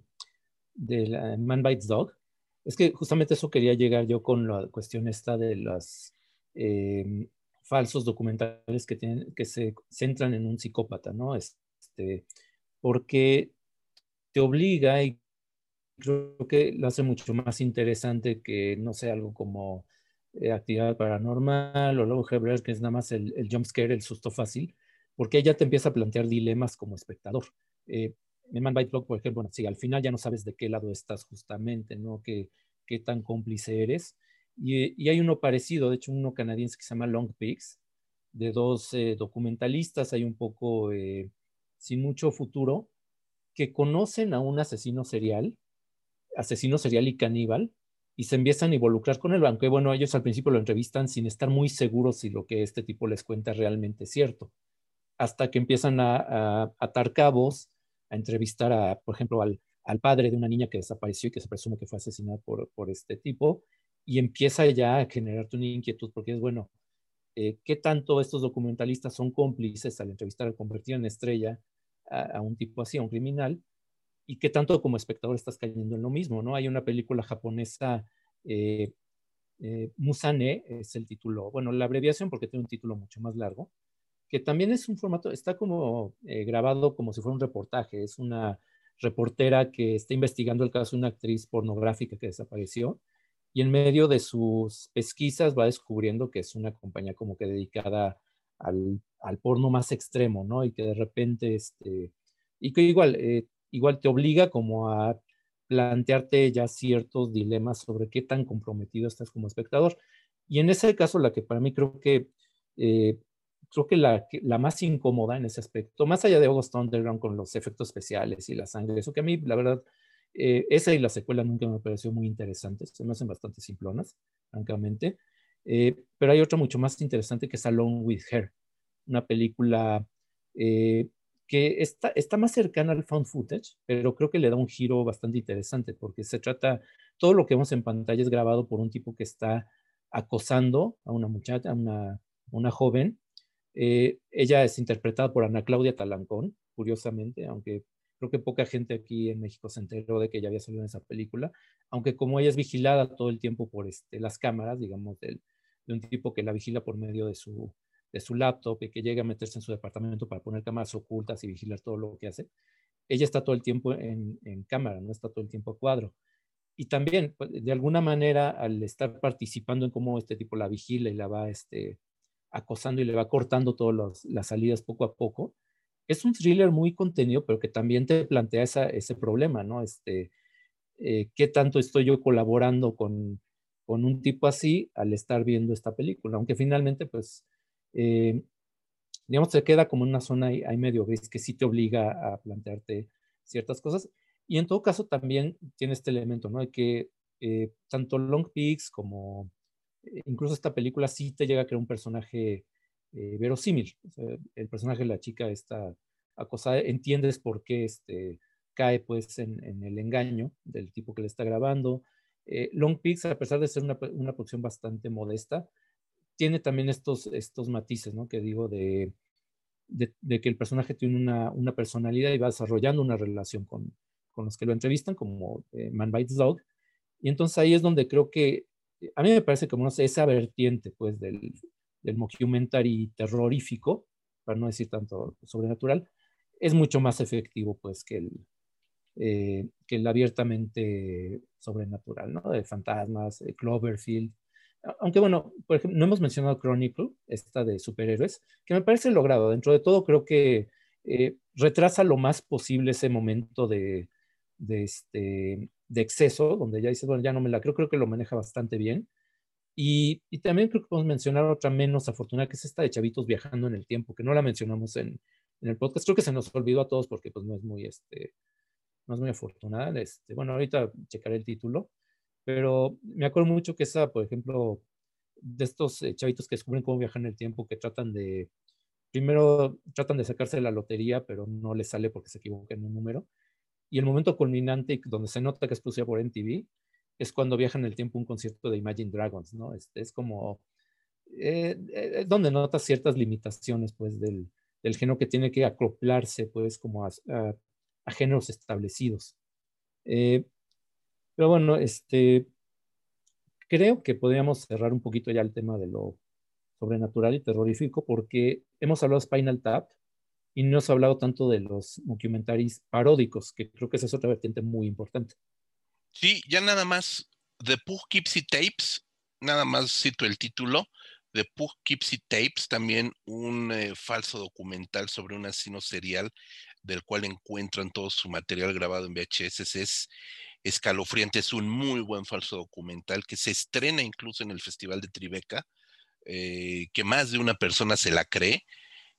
de la Man Bites Dog, es que justamente eso quería llegar yo con la cuestión esta de las Em, falsos documentales que, tienen, que se centran en un psicópata, ¿no? Este, porque te obliga y creo que lo hace mucho más interesante que, no sé, algo como eh, actividad paranormal o luego Hebrew, que es nada más el, el jump scare, el susto fácil, porque ella te empieza a plantear dilemas como espectador. Eh, en Man Blog, por ejemplo, bueno, sí, al final ya no sabes de qué lado estás justamente, ¿no? Qué, qué tan cómplice eres. Y, hay uno parecido, de hecho, uno canadiense que se llama Long Pigs, de dos eh, documentalistas, hay un poco eh, sin mucho futuro, que conocen a un asesino serial, asesino serial y caníbal, y se empiezan a involucrar con banco. Y bueno, ellos al principio lo entrevistan sin estar muy seguros si lo que este tipo les cuenta realmente es cierto, hasta que empiezan a, atar cabos, a entrevistar a, por ejemplo, al, padre de una niña que desapareció y que se presume que fue asesinada por, por este tipo, y empieza ya a generarte una inquietud porque es bueno, eh, ¿qué tanto estos documentalistas son cómplices al entrevistar, al convertir en estrella a, un tipo así, a un criminal? ¿Y qué tanto como espectador estás cayendo en lo mismo? ¿no? Hay una película japonesa, eh, eh, Musane, es el título, bueno, la abreviación porque tiene un título mucho más largo, que también es un formato, está como grabado como si fuera un reportaje, es una reportera que está investigando el caso de una actriz pornográfica que desapareció y en medio de sus pesquisas va descubriendo que es una compañía como que dedicada al, al porno más extremo, ¿no? Y que de repente, este, y que igual, eh, igual te obliga como a plantearte ya ciertos dilemas sobre qué tan comprometido estás como espectador. Y en ese caso, la que para mí creo que, eh, creo que la, la, más incómoda en ese aspecto, más allá de August Underground con los efectos especiales y la sangre, eso que a mí, la verdad, eh, esa y la secuela nunca me pareció muy interesante, se me hacen bastante simplonas, francamente. Eh, pero hay otra mucho más interesante que es Alone with Her, una película eh, que está, está más cercana al found footage, pero creo que le da un giro bastante interesante porque se trata, todo lo que vemos en pantalla es grabado por un tipo que está acosando a una muchacha, a una, una joven. ella es interpretada por Ana Claudia Talancón, curiosamente, aunque Creo que poca gente aquí en México se enteró de que ya había salido en esa película, aunque como ella es vigilada todo el tiempo por este, las cámaras, digamos, del, de un tipo que la vigila por medio de su, de su laptop y que llegue a meterse en su departamento para poner cámaras ocultas y vigilar todo lo que hace, ella está todo el tiempo en, en cámara, no está todo el tiempo a cuadro. Y también, pues, de alguna manera, al estar participando en cómo este tipo la vigila y la va este, acosando y le va cortando todas las salidas poco a poco, es un thriller muy contenido, pero que también te plantea ese problema, ¿no? Este, eh, ¿Qué tanto estoy yo colaborando con, con, un tipo así al estar viendo esta película? Aunque finalmente, pues, eh, digamos, te queda como una zona ahí, medio gris que sí te obliga a plantearte ciertas cosas. Y en todo caso también tiene este elemento, ¿no? De que eh, tanto Long Peaks como incluso esta película sí te llega a crear un personaje eh, verosímil. el personaje de la chica está acosada, entiendes por qué este, cae pues en, el engaño del tipo que le está grabando. Eh, Long Peaks, a pesar de ser una, una, producción bastante modesta, tiene también estos, estos matices, ¿no? Que digo de, de, que el personaje tiene una, una, personalidad y va desarrollando una relación con, con los que lo entrevistan, como eh, Man Bites Dog. Y entonces ahí es donde creo que, a mí me parece como, no sé, esa vertiente, pues, del, del mockumentary terrorífico, para no decir tanto sobrenatural, es mucho más efectivo pues que el, eh, que el abiertamente sobrenatural, ¿no? De fantasmas, Cloverfield. Aunque bueno, por ejemplo, no hemos mencionado Chronicle, esta de superhéroes, que me parece logrado. Dentro de todo creo que eh, retrasa lo más posible ese momento de, de, este, de exceso, donde ya dices, bueno, ya no me la creo, creo que lo maneja bastante bien. Y, también creo que podemos mencionar otra menos afortunada, que es esta de Chavitos viajando en el tiempo, que no la mencionamos en, el podcast. Creo que se nos olvidó a todos porque pues no es muy, este, no es muy afortunada. Este, bueno, ahorita checaré el título, pero me acuerdo mucho que esa, por ejemplo, de estos eh, chavitos que descubren cómo viajar en el tiempo, que tratan de, primero tratan de sacarse de la lotería, pero no les sale porque se equivocan en un número. Y el momento culminante, donde se nota que es producida por NTV, es cuando viaja en el tiempo un concierto de Imagine Dragons, ¿no? Este, es como eh, eh, donde notas ciertas limitaciones, pues, del, del, género que tiene que acoplarse, pues, como a, géneros establecidos. Eh, pero bueno, este, creo que podríamos cerrar un poquito ya el tema de lo sobrenatural y terrorífico, porque hemos hablado de Spinal Tap y no hemos hablado tanto de los documentaries paródicos, que creo que esa es otra vertiente muy importante. Sí, ya nada más, The Poughkeepsie Tapes, nada más cito el título, The Poughkeepsie Tapes, también un eh, falso documental sobre un asesino serial del cual encuentran todo su material grabado en VHS. Es escalofriante, es un muy buen falso documental que se estrena incluso en el Festival de Tribeca, eh, que más de una persona se la cree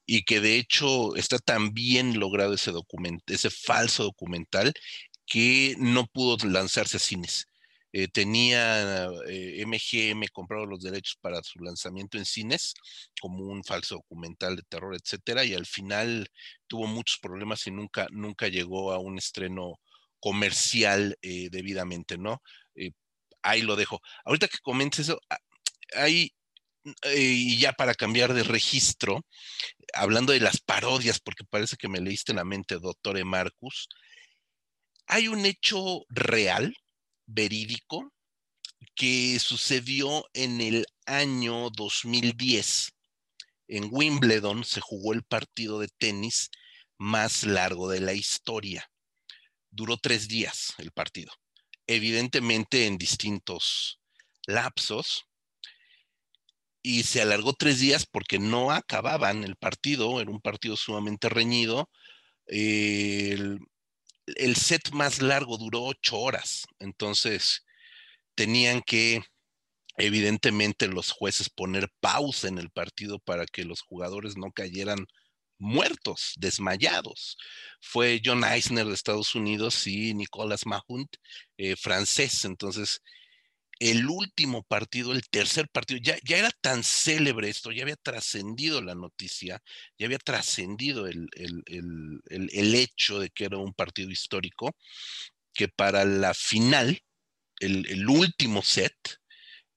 y que de hecho está tan bien logrado ese, ese falso documental que no pudo lanzarse a cines. Eh, tenía MGM eh, comprado los derechos para su lanzamiento en cines como un falso documental de terror, etcétera, y al final tuvo muchos problemas y nunca, nunca llegó a un estreno comercial eh, debidamente, ¿no? ahí lo dejo. Ahorita que comentes eso, ah, ahí, y ya para cambiar de registro, hablando de las parodias, porque parece que me leíste en la mente, doctor E. Marcus, hay un hecho real, verídico, que sucedió en el año 2010. En Wimbledon se jugó el partido de tenis más largo de la historia. Duró tres días el partido, evidentemente en distintos lapsos, y se alargó tres días porque no acababan el partido, era un partido sumamente reñido. El set más largo duró ocho horas, entonces tenían que, evidentemente, los jueces poner pausa en el partido para que los jugadores no cayeran muertos, desmayados. Fue John Eisner de Estados Unidos y Nicolas Mahunt, eh, francés. Entonces, el último partido, el tercer partido, ya, era tan célebre esto, ya había trascendido la noticia, ya había trascendido el, hecho de que era un partido histórico, que para la final, el, último set,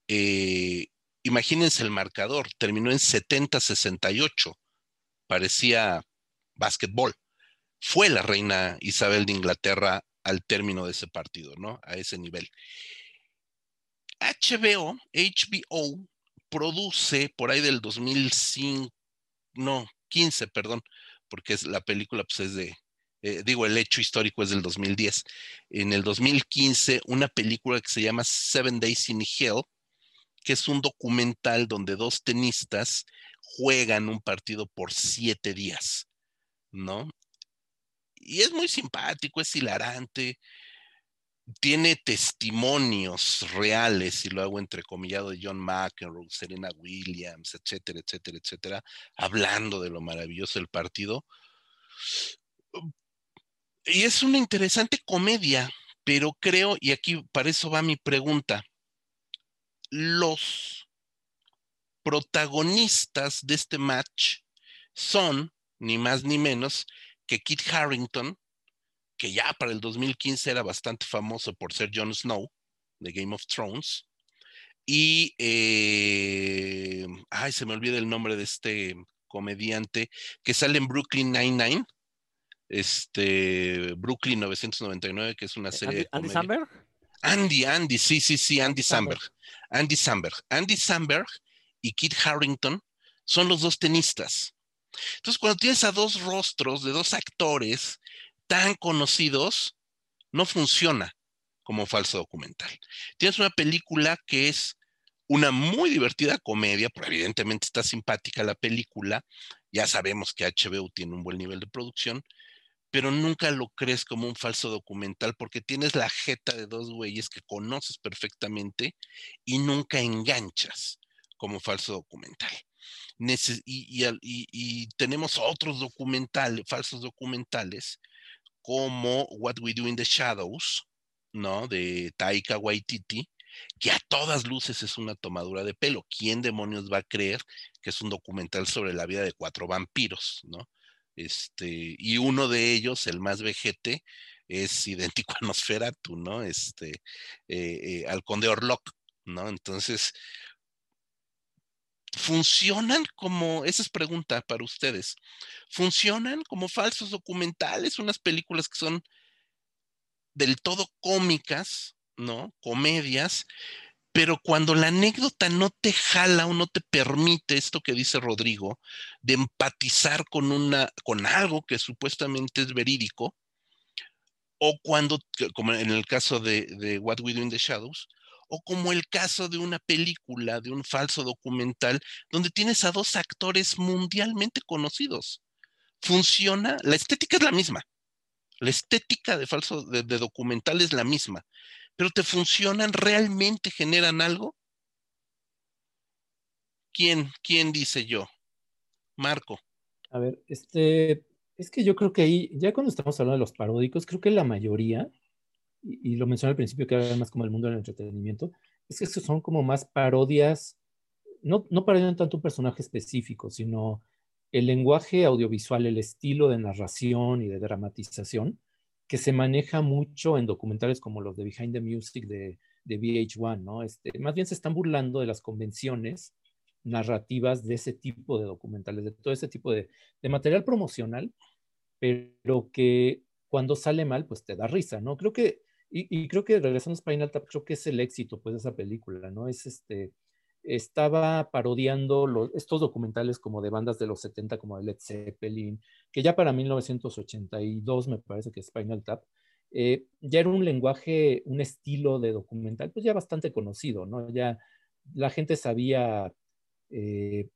eh, imagínense el marcador, terminó en 70-68, parecía básquetbol. Fue la reina Isabel de Inglaterra al término de ese partido, ¿no? A ese nivel. HBO, HBO produce por ahí del 2005, no, 15, perdón, porque es, la película pues es de, eh, digo, el hecho histórico es del 2010. En el 2015, una película que se llama Seven Days in Hell, que es un documental donde dos tenistas juegan un partido por siete días, ¿no? Y es muy simpático, es hilarante, tiene testimonios reales, y lo hago entrecomillado, de John McEnroe, Serena Williams, etcétera, etcétera, etcétera, hablando de lo maravilloso del partido. Y es una interesante comedia, pero creo, y aquí para eso va mi pregunta, los protagonistas de este match son, ni más ni menos, que Kit Harrington, que ya para el 2015 era bastante famoso por ser Jon Snow de Game of Thrones. Y, eh, ay, se me olvida el nombre de este comediante que sale en Brooklyn Nine-Nine, este, Brooklyn 999, que es una eh, serie. Andy, Samberg? Andy, Andy, sí, sí, sí, Andy Samberg. Andy Samberg. Andy Samberg y Kit Harrington son los dos tenistas. Entonces, cuando tienes a dos rostros de dos actores tan conocidos, no funciona como falso documental. Tienes una película que es una muy divertida comedia, pero evidentemente está simpática la película. Ya sabemos que HBO tiene un buen nivel de producción, pero nunca lo crees como un falso documental porque tienes la jeta de dos güeyes que conoces perfectamente y nunca enganchas como falso documental. y, tenemos otros documentales, falsos documentales, como What We Do in the Shadows, ¿no? De Taika Waititi, que a todas luces es una tomadura de pelo. ¿Quién demonios va a creer que es un documental sobre la vida de cuatro vampiros, ¿no? Este, y uno de ellos, el más vejete, es idéntico a Nosferatu, ¿no? Este, eh, eh, al conde Orlok, ¿no? Entonces, funcionan como, esa es pregunta para ustedes, funcionan como falsos documentales, unas películas que son del todo cómicas, ¿no? Comedias, pero cuando la anécdota no te jala o no te permite esto que dice Rodrigo, de empatizar con, una, con algo que supuestamente es verídico, o cuando, como en el caso de, de What We Do in the Shadows, o como el caso de una película, de un falso documental, donde tienes a dos actores mundialmente conocidos. Funciona, la estética es la misma. La estética de falso de, documental es la misma, pero te funcionan, realmente generan algo. ¿Quién, quién dice yo? Marco. A ver, este, es que yo creo que ahí, ya cuando estamos hablando de los paródicos, creo que la mayoría y, lo mencioné al principio, que era más como el mundo del entretenimiento, es que son como más parodias, no, no parodian tanto un personaje específico, sino el lenguaje audiovisual, el estilo de narración y de dramatización, que se maneja mucho en documentales como los de Behind the Music de, de VH1, ¿no? Este, más bien se están burlando de las convenciones narrativas de ese tipo de documentales, de todo ese tipo de, de material promocional, pero que cuando sale mal, pues te da risa, ¿no? Creo que y, creo que regresando a Spinal Tap, creo que es el éxito pues de esa película, ¿no? Es este, estaba parodiando estos documentales como de bandas de los 70 como de Led Zeppelin, que ya para 1982 me parece que Spinal Tap, eh, ya era un lenguaje, un estilo de documental pues ya bastante conocido, ¿no? Ya la gente sabía, eh,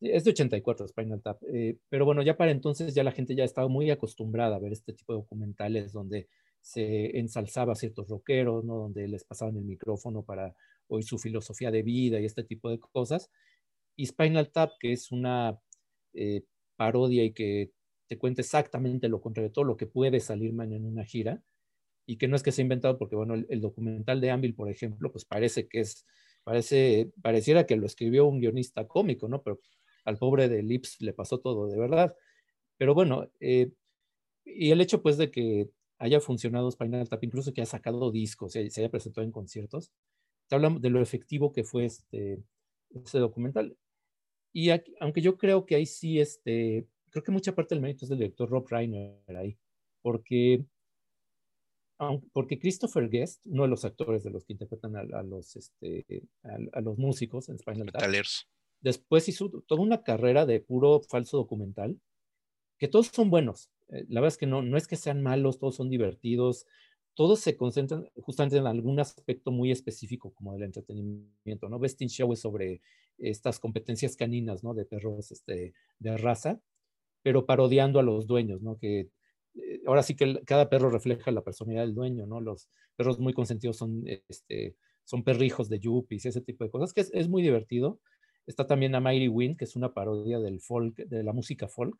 es de 84 Spinal Tap, eh, pero bueno, ya para entonces ya la gente ya estaba muy acostumbrada a ver este tipo de documentales donde se ensalzaba a ciertos rockeros, ¿no? Donde les pasaban el micrófono para oír su filosofía de vida y este tipo de cosas. Y Spinal Tap, que es una eh, parodia y que te cuenta exactamente lo contrario de todo lo que puede salir man en una gira y que no es que se ha inventado porque, bueno, el, documental de Anvil, por ejemplo, pues parece que es, parece, pareciera que lo escribió un guionista cómico, ¿no? Pero al pobre de Lips le pasó todo, de verdad. Pero bueno, eh, y el hecho pues de que haya funcionado Spinal Tap, incluso que ha sacado discos, se, haya presentado en conciertos, te habla de lo efectivo que fue este, este documental. Y aunque yo creo que ahí sí, este, creo que mucha parte del mérito es del director Rob Reiner ahí, porque, porque Christopher Guest, uno de los actores de los que interpretan a, los, este, a, los músicos en Spinal Tap, después hizo toda una carrera de puro falso documental, que todos son buenos. Eh, la verdad es que no, no es que sean malos, todos son divertidos, todos se concentran justamente en algún aspecto muy específico como del entretenimiento, ¿no? Best in Show es sobre estas competencias caninas, ¿no? De perros este, de raza, pero parodiando a los dueños, ¿no? Que eh, ahora sí que cada perro refleja la personalidad del dueño, ¿no? Los perros muy consentidos son, este, son perrijos de yuppies, ese tipo de cosas, que es, muy divertido. Está también a Mighty Wind, que es una parodia del folk, de la música folk,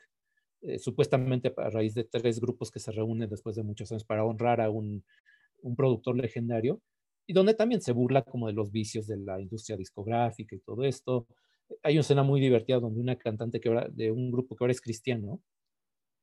eh, supuestamente a raíz de tres grupos que se reúnen después de muchos años para honrar a un, un, productor legendario, y donde también se burla como de los vicios de la industria discográfica y todo esto. Hay una escena muy divertida donde una cantante que de un grupo que ahora es cristiano,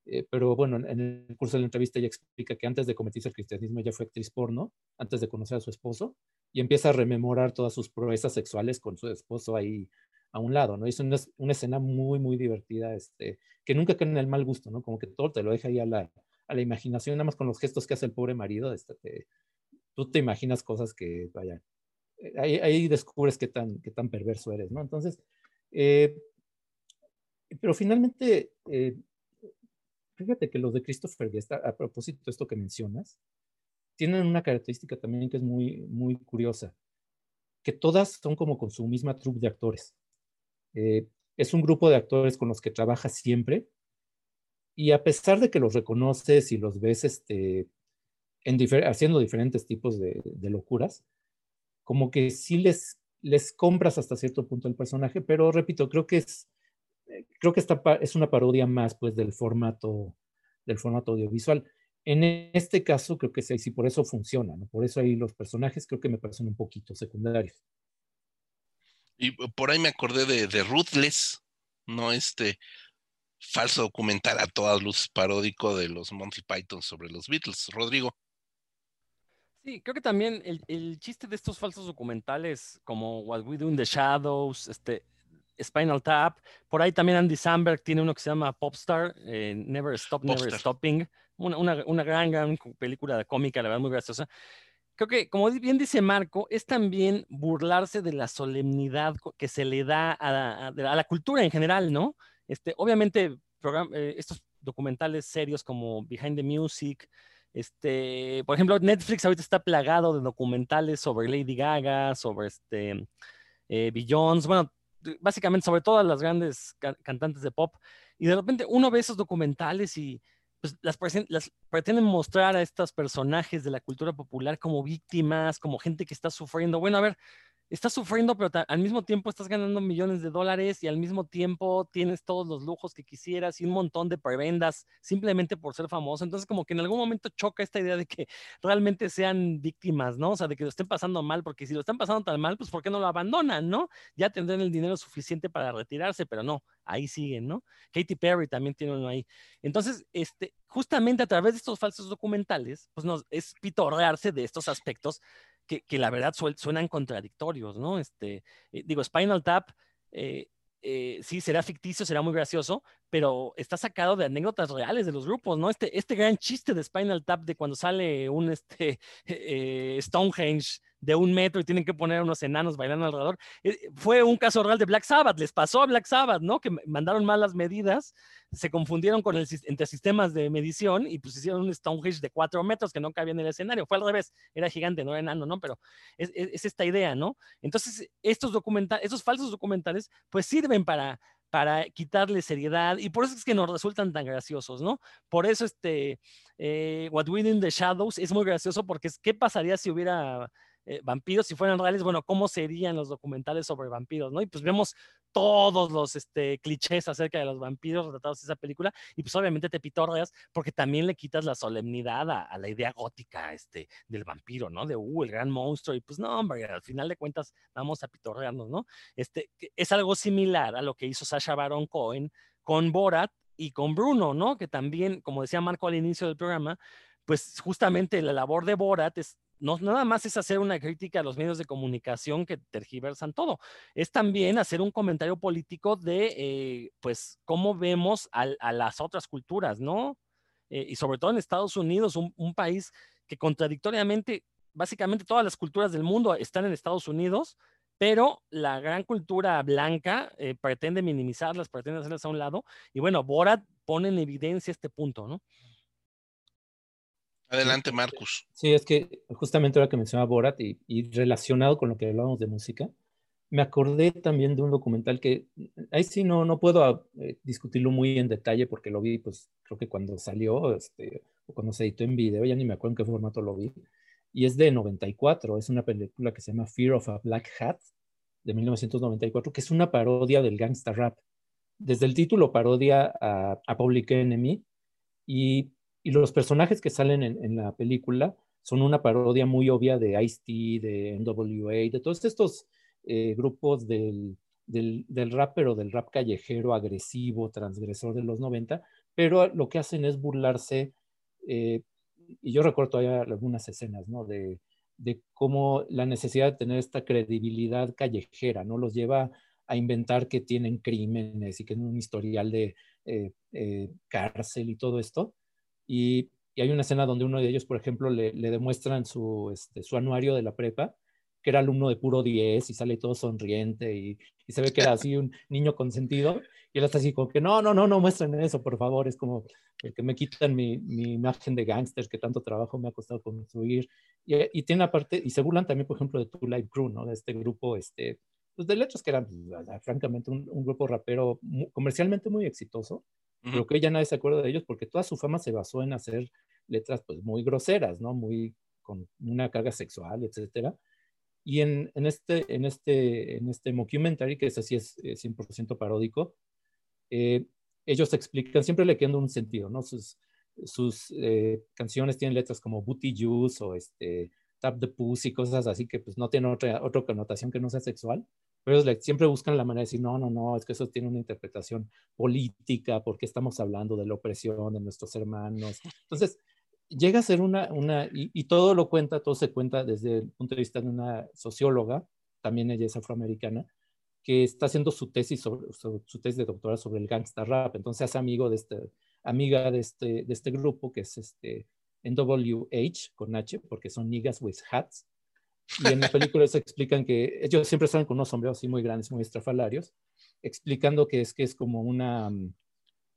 eh, pero bueno, en el curso de la entrevista ella explica que antes de convertirse al cristianismo ella fue actriz porno, antes de conocer a su esposo, y empieza a rememorar todas sus proezas sexuales con su esposo ahí a un lado, ¿no? Es una, escena muy, muy divertida, este, que nunca cae en el mal gusto, ¿no? Como que todo te lo deja ahí a la, a la imaginación, nada más con los gestos que hace el pobre marido, este, tú te imaginas cosas que, vaya, eh, ahí, ahí, descubres qué tan, qué tan perverso eres, ¿no? Entonces, eh, pero finalmente, eh, fíjate que los de Christopher Guest, a propósito de esto que mencionas, tienen una característica también que es muy, muy curiosa, que todas son como con su misma troupe de actores. Eh, es un grupo de actores con los que trabaja siempre y a pesar de que los reconoces y los ves este, haciendo diferentes tipos de, locuras, como que sí les, compras hasta cierto punto el personaje, pero repito, creo que es, es una parodia más pues del formato, del formato audiovisual. En este caso creo que sí, sí por eso funciona, ¿no? por eso ahí los personajes creo que me parecen un poquito secundarios. Y por ahí me acordé de, Ruthless, ¿no? Este falso documental a todas luces paródico de los Monty Python sobre los Beatles. Rodrigo. Sí, creo que también el, chiste de estos falsos documentales como What We Do in the Shadows, este, Spinal Tap, por ahí también Andy Samberg tiene uno que se llama Popstar, eh, Never Stop, Never Stopping, una, una, una, gran, gran película cómica, la verdad, muy graciosa creo que, como bien dice Marco, es también burlarse de la solemnidad que se le da a, la cultura en general, ¿no? Este, obviamente, eh, estos documentales serios como Behind the Music, este, por ejemplo, Netflix ahorita está plagado de documentales sobre Lady Gaga, sobre este, eh, Beyoncé, bueno, básicamente sobre todas las grandes cantantes de pop. Y de repente uno ve esos documentales y pues las, las, pretenden mostrar a estos personajes de la cultura popular como víctimas, como gente que está sufriendo. Bueno, a ver, estás sufriendo, pero al mismo tiempo estás ganando millones de dólares y al mismo tiempo tienes todos los lujos que quisieras y un montón de prebendas simplemente por ser famoso. Entonces, como que en algún momento choca esta idea de que realmente sean víctimas, ¿no? O sea, de que lo estén pasando mal, porque si lo están pasando tan mal, pues ¿por qué no lo abandonan, no? Ya tendrán el dinero suficiente para retirarse, pero no, ahí siguen, ¿no? Katy Perry también tiene uno ahí. Entonces, este, justamente a través de estos falsos documentales, pues nos es pitorrearse de estos aspectos que, la verdad suenan contradictorios, ¿no? Este, eh, digo, Spinal Tap, eh, eh, sí, será ficticio, será muy gracioso, pero está sacado de anécdotas reales de los grupos, ¿no? Este, este gran chiste de Spinal Tap de cuando sale un este, Stonehenge de un metro y tienen que poner unos enanos bailando alrededor. Eh, fue un caso real de Black Sabbath, les pasó a Black Sabbath, ¿no? Que mandaron mal las medidas, se confundieron con entre sistemas de medición y pues hicieron un Stonehenge de cuatro metros que no cabía en el escenario. Fue al revés, era gigante, no era enano, ¿no? Pero es, esta idea, ¿no? Entonces, estos documentales, estos falsos documentales, pues sirven para para quitarle seriedad y por eso es que nos resultan tan graciosos, ¿no? Por eso este eh, What We in the Shadows es muy gracioso porque es qué pasaría si hubiera eh, vampiros, si fueran reales, bueno, ¿cómo serían los documentales sobre vampiros, no? Y pues vemos todos los este, clichés acerca de los vampiros retratados en esa película y pues obviamente te pitorreas porque también le quitas la solemnidad a, la idea gótica este, del vampiro, ¿no? De, uh, el gran monstruo y pues no, hombre, al final de cuentas vamos a pitorrearnos, ¿no? Este, es algo similar a lo que hizo Sasha Baron Cohen con Borat y con Bruno, ¿no? Que también, como decía Marco al inicio del programa, pues justamente la labor de Borat es no nada más es hacer una crítica a los medios de comunicación que tergiversan todo, es también hacer un comentario político de, eh, pues, cómo vemos a, las otras culturas, ¿no? Eh, y sobre todo en Estados Unidos, un, un, país que contradictoriamente, básicamente todas las culturas del mundo están en Estados Unidos, pero la gran cultura blanca eh, pretende minimizarlas, pretende hacerlas a un lado, y bueno, Borat pone en evidencia este punto, ¿no? Adelante, Marcus. Sí, es que justamente ahora que mencionaba Borat y, y relacionado con lo que hablábamos de música, me acordé también de un documental que ahí sí no, no puedo eh, discutirlo muy en detalle porque lo vi, pues creo que cuando salió, este, o cuando se editó en video, ya ni me acuerdo en qué formato lo vi, y es de 94, es una película que se llama Fear of a Black Hat, de 1994, que es una parodia del gangsta rap. Desde el título parodia a, Public Enemy y, y, los personajes que salen en, la película son una parodia muy obvia de Ice-T, de NWA, de todos estos eh, grupos del, del, del, rap, pero del rap callejero, agresivo, transgresor de los 90, pero lo que hacen es burlarse, eh, y yo recuerdo todavía algunas escenas, ¿no? De, de cómo la necesidad de tener esta credibilidad callejera, ¿no? Los lleva a inventar que tienen crímenes y que tienen un historial de eh, cárcel y todo esto. Y, y, hay una escena donde uno de ellos, por ejemplo, le, le demuestran su, este, su anuario de la prepa que era alumno de puro 10 y sale todo sonriente y, y, se ve que era así un niño consentido y él está así como que no, no, no, no muestren eso, por favor, es como que me quitan mi, mi imagen de gángster que tanto trabajo me ha costado construir y, y, tiene aparte, y se burlan también, por ejemplo, de Tu Live Crew, ¿no? De este grupo, este, pues de letras que eran, pues, francamente, un, un, grupo rapero comercialmente muy exitoso, uh -huh. pero que ya nadie se acuerda de ellos porque toda su fama se basó en hacer letras pues muy groseras, ¿no? Muy con una carga sexual, etcétera y en, en, este, en, este, en este mockumentary, que es así es 100% paródico, eh, ellos explican, siempre le quedan un sentido, ¿no? Sus, sus eh, canciones tienen letras como Booty Juice o este, Tap the Pussy, cosas así que pues no tienen otra, otra connotación que no sea sexual, pero ellos siempre buscan la manera de decir, no, no, no, es que eso tiene una interpretación política, porque estamos hablando de la opresión de nuestros hermanos. Entonces, llega a ser una, una y, y, todo lo cuenta, todo se cuenta desde el punto de vista de una socióloga, también ella es afroamericana, que está haciendo su tesis, sobre, sobre su tesis de doctorado sobre el gangsta rap, entonces es amigo de este, amiga de este, de este grupo que es este NWH con H, porque son niggas with hats, y en la película se explican que ellos siempre salen con unos sombreros así muy grandes, muy estrafalarios, explicando que es que es como una...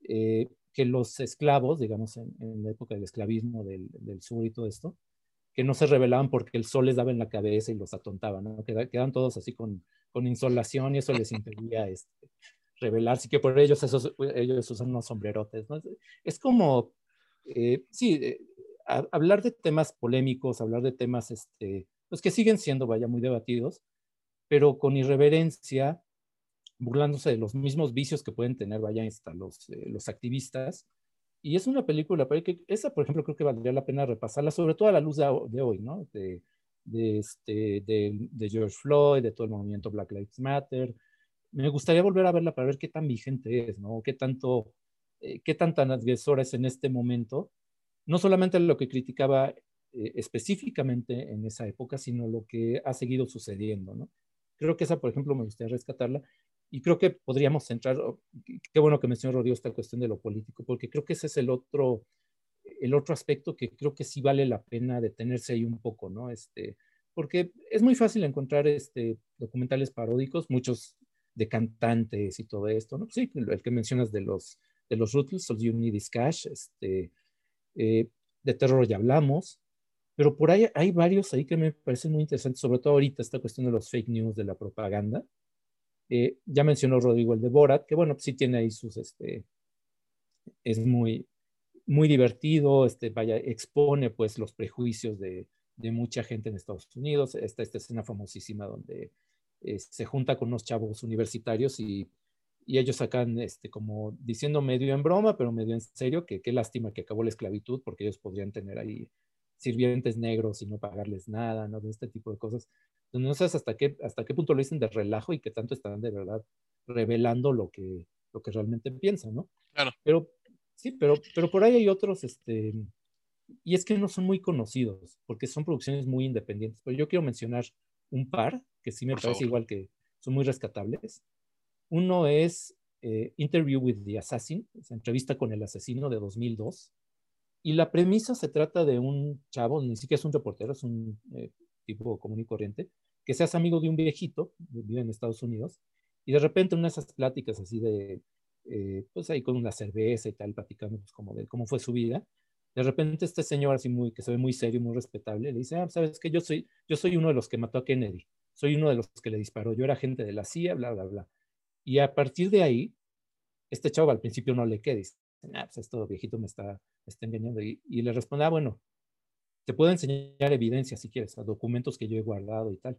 Eh, que los esclavos, digamos, en, en la época del esclavismo del, del, sur y todo esto, que no se rebelaban porque el sol les daba en la cabeza y los atontaba, ¿no? Quedan, quedan todos así con, con, insolación y eso les impedía este, rebelarse, que por ellos esos, ellos usan unos sombrerotes, ¿no? Es como, eh, sí, eh, a, hablar de temas polémicos, hablar de temas, este, pues que siguen siendo, vaya, muy debatidos, pero con irreverencia, burlándose de los mismos vicios que pueden tener, vaya, hasta los, eh, los activistas. Y es una película, que esa, por ejemplo, creo que valdría la pena repasarla, sobre todo a la luz de, de hoy, ¿no? De, de, este, de, de, George Floyd, de todo el movimiento Black Lives Matter. Me gustaría volver a verla para ver qué tan vigente es, ¿no? Qué tanto, eh, qué tan transgresora es en este momento. No solamente lo que criticaba eh, específicamente en esa época, sino lo que ha seguido sucediendo, ¿no? Creo que esa, por ejemplo, me gustaría rescatarla y creo que podríamos centrar, oh, qué bueno que mencionó Rodrigo esta cuestión de lo político, porque creo que ese es el otro, el otro aspecto que creo que sí vale la pena detenerse ahí un poco, ¿no? Este, porque es muy fácil encontrar este, documentales paródicos, muchos de cantantes y todo esto, ¿no? Sí, el que mencionas de los, de los Ruthless, los You Need Cash, este, eh, de terror ya hablamos, pero por ahí hay varios ahí que me parecen muy interesantes, sobre todo ahorita esta cuestión de los fake news, de la propaganda, eh, ya mencionó Rodrigo el de Borat, que bueno, sí tiene ahí sus, este, es muy, muy divertido, este, vaya, expone pues los prejuicios de, de mucha gente en Estados Unidos. Está esta escena famosísima donde eh, se junta con unos chavos universitarios y, y, ellos sacan este, como diciendo medio en broma, pero medio en serio, que qué lástima que acabó la esclavitud porque ellos podrían tener ahí sirvientes negros y no pagarles nada, ¿no? De este tipo de cosas no sabes hasta qué, hasta qué punto lo dicen de relajo y qué tanto están de verdad revelando lo que, lo que realmente piensan, ¿no? Claro. Pero sí, pero, pero por ahí hay otros, este, y es que no son muy conocidos, porque son producciones muy independientes, pero yo quiero mencionar un par que sí me por parece favor. igual que son muy rescatables. Uno es eh, Interview with the Assassin, esa entrevista con el asesino de 2002. Y la premisa se trata de un chavo, ni siquiera es un reportero, es un eh, tipo común y corriente, que seas amigo de un viejito, vive en Estados Unidos, y de repente una de esas pláticas así de, eh, pues ahí con una cerveza y tal, platicando pues, como de cómo fue su vida, de repente este señor así muy, que se ve muy serio, muy respetable, le dice, ah, sabes que yo soy, yo soy uno de los que mató a Kennedy, soy uno de los que le disparó, yo era agente de la CIA, bla, bla, bla. Y a partir de ahí, este chavo al principio no le queda, dice, ah, pues esto viejito me está, está engañando. Y, y, le responde, ah, bueno, te puedo enseñar evidencia si quieres, a documentos que yo he guardado y tal.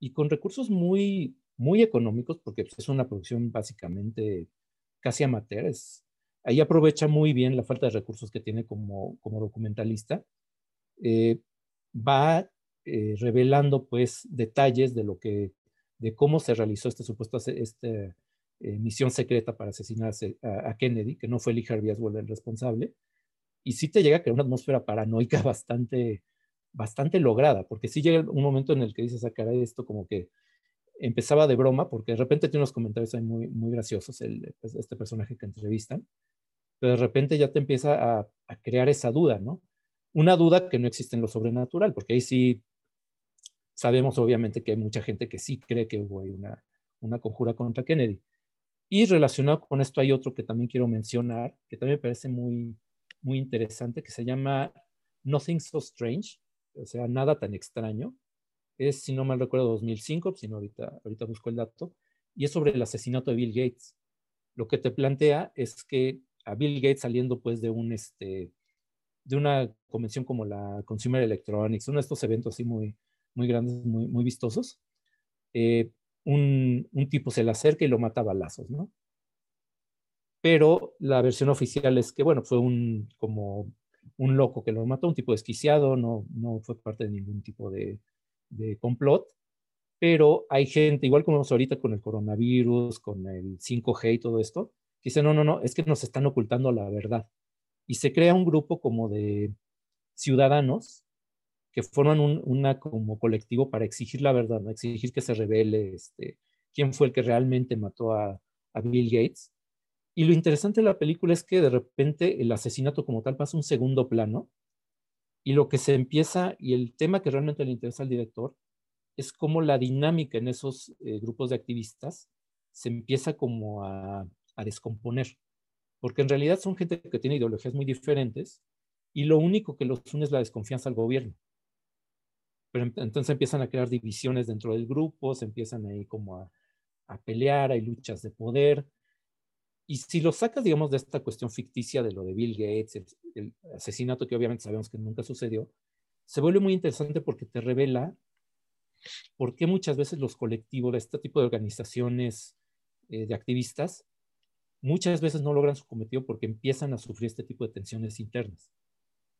Y con recursos muy, muy económicos, porque pues, es una producción básicamente casi amateur, es, ahí aprovecha muy bien la falta de recursos que tiene como, como documentalista. Eh, va eh, revelando pues detalles de lo que, de cómo se realizó este supuesto, este, eh, misión secreta para asesinar a, Kennedy, que no fue Lee Harvey Oswald el responsable, y sí te llega a crear una atmósfera paranoica bastante, bastante lograda, porque sí llega un momento en el que dices, ah, caray, esto como que empezaba de broma, porque de repente tiene unos comentarios ahí muy, muy graciosos, el, pues, este personaje que entrevistan, pero de repente ya te empieza a, a, crear esa duda, ¿no? Una duda que no existe en lo sobrenatural, porque ahí sí sabemos obviamente que hay mucha gente que sí cree que hubo una, una conjura contra Kennedy. Y relacionado con esto hay otro que también quiero mencionar, que también me parece muy, muy interesante, que se llama Nothing So Strange, o sea, nada tan extraño. Es, si no mal recuerdo, 2005, si no ahorita, ahorita busco el dato, y es sobre el asesinato de Bill Gates. Lo que te plantea es que a Bill Gates saliendo pues de un, este, de una convención como la Consumer Electronics, uno de estos eventos así muy, muy grandes, muy, muy vistosos, eh, un, un, tipo se le acerca y lo mata a balazos, ¿no? Pero la versión oficial es que, bueno, fue un, como un loco que lo mató, un tipo desquiciado, no, no fue parte de ningún tipo de, de complot, pero hay gente, igual como ahorita con el coronavirus, con el 5G y todo esto, que dice, no, no, no, es que nos están ocultando la verdad. Y se crea un grupo como de ciudadanos que forman un una como colectivo para exigir la verdad, ¿no? exigir que se revele este, quién fue el que realmente mató a, a Bill Gates. Y lo interesante de la película es que de repente el asesinato como tal pasa un segundo plano y lo que se empieza, y el tema que realmente le interesa al director, es cómo la dinámica en esos eh, grupos de activistas se empieza como a, a, descomponer, porque en realidad son gente que tiene ideologías muy diferentes y lo único que los une es la desconfianza al gobierno pero entonces empiezan a crear divisiones dentro del grupo, se empiezan ahí como a, a pelear, hay luchas de poder. Y si lo sacas, digamos, de esta cuestión ficticia de lo de Bill Gates, el, el, asesinato que obviamente sabemos que nunca sucedió, se vuelve muy interesante porque te revela por qué muchas veces los colectivos de este tipo de organizaciones eh, de activistas muchas veces no logran su cometido porque empiezan a sufrir este tipo de tensiones internas.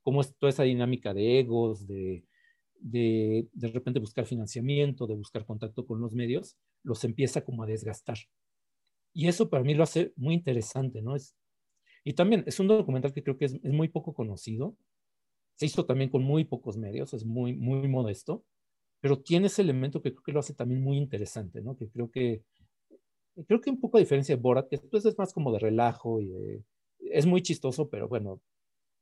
Como es toda esa dinámica de egos, de, de de repente buscar financiamiento, de buscar contacto con los medios, los empieza como a desgastar. Y eso para mí lo hace muy interesante, ¿no? Es, y también es un documental que creo que es, es, muy poco conocido, se hizo también con muy pocos medios, es muy, muy modesto, pero tiene ese elemento que creo que lo hace también muy interesante, ¿no? Que creo que, creo que un poco a diferencia de Borat, que después es más como de relajo y de, es muy chistoso, pero bueno,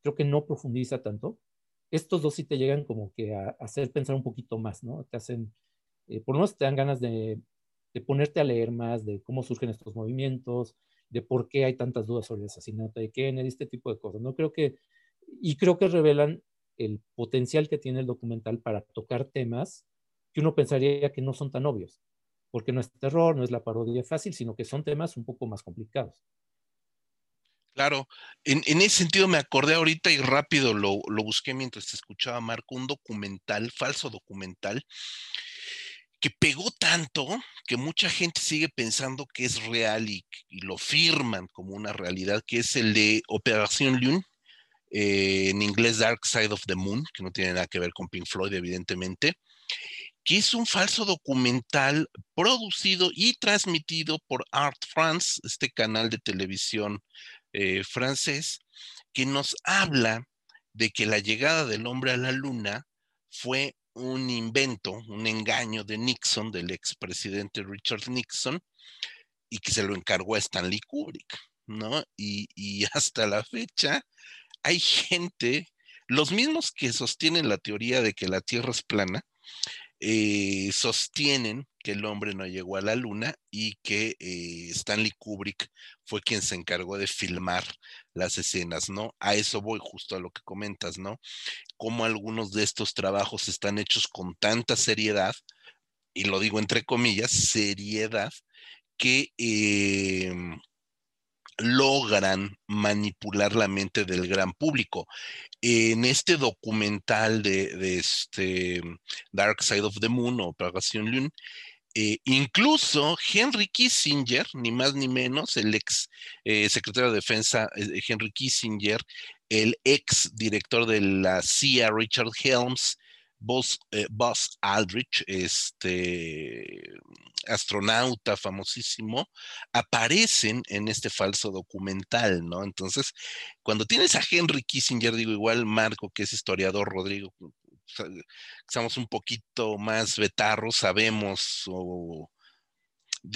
creo que no profundiza tanto estos dos sí te llegan como que a, a hacer pensar un poquito más, ¿no? Te hacen, eh, por lo menos te dan ganas de, de, ponerte a leer más de cómo surgen estos movimientos, de por qué hay tantas dudas sobre el asesinato de Kennedy, este tipo de cosas, ¿no? Creo que, y creo que revelan el potencial que tiene el documental para tocar temas que uno pensaría que no son tan obvios, porque no es terror, no es la parodia fácil, sino que son temas un poco más complicados. Claro, en, en, ese sentido me acordé ahorita y rápido lo, lo, busqué mientras te escuchaba, Marco, un documental, falso documental, que pegó tanto que mucha gente sigue pensando que es real y, lo firman como una realidad, que es el de Operación Lune, eh, en inglés Dark Side of the Moon, que no tiene nada que ver con Pink Floyd, evidentemente, que es un falso documental producido y transmitido por Art France, este canal de televisión eh, francés, que nos habla de que la llegada del hombre a la luna fue un invento, un engaño de Nixon, del expresidente Richard Nixon, y que se lo encargó a Stanley Kubrick, ¿no? Y, hasta la fecha hay gente, los mismos que sostienen la teoría de que la Tierra es plana, eh, sostienen que el hombre no llegó a la luna y que eh, Stanley Kubrick fue quien se encargó de filmar las escenas, ¿no? A eso voy justo a lo que comentas, ¿no? Cómo algunos de estos trabajos están hechos con tanta seriedad, y lo digo entre comillas, seriedad, que em, logran manipular la mente del gran público. En este documental de, este Dark Side of the Moon o Operación Lune, eh, incluso Henry Kissinger, ni más ni menos, el ex eh, secretario de Defensa eh, Henry Kissinger, el ex director de la CIA Richard Helms, Buzz, Buzz Aldrich, este astronauta famosísimo, aparecen en este falso documental, ¿no? Entonces, cuando tienes a Henry Kissinger, digo igual Marco, que es historiador, Rodrigo, estamos un poquito más betarros, sabemos o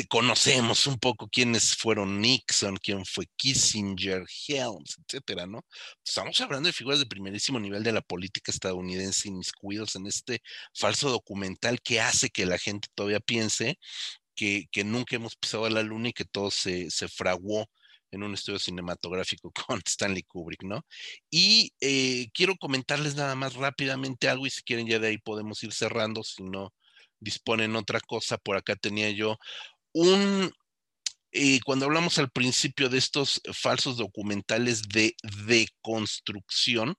conocemos un poco quiénes fueron Nixon, quién fue Kissinger, Helms, etcétera, ¿no? Estamos hablando de figuras de primerísimo nivel de la política estadounidense inmiscuidos en este falso documental que hace que la gente todavía piense que, nunca hemos pisado a la luna y que todo se, se fraguó en un estudio cinematográfico con Stanley Kubrick, ¿no? Y eh, quiero comentarles nada más rápidamente algo y si quieren ya de ahí podemos ir cerrando, si no disponen otra cosa, por acá tenía yo un, eh, cuando hablamos al principio de estos falsos documentales de deconstrucción,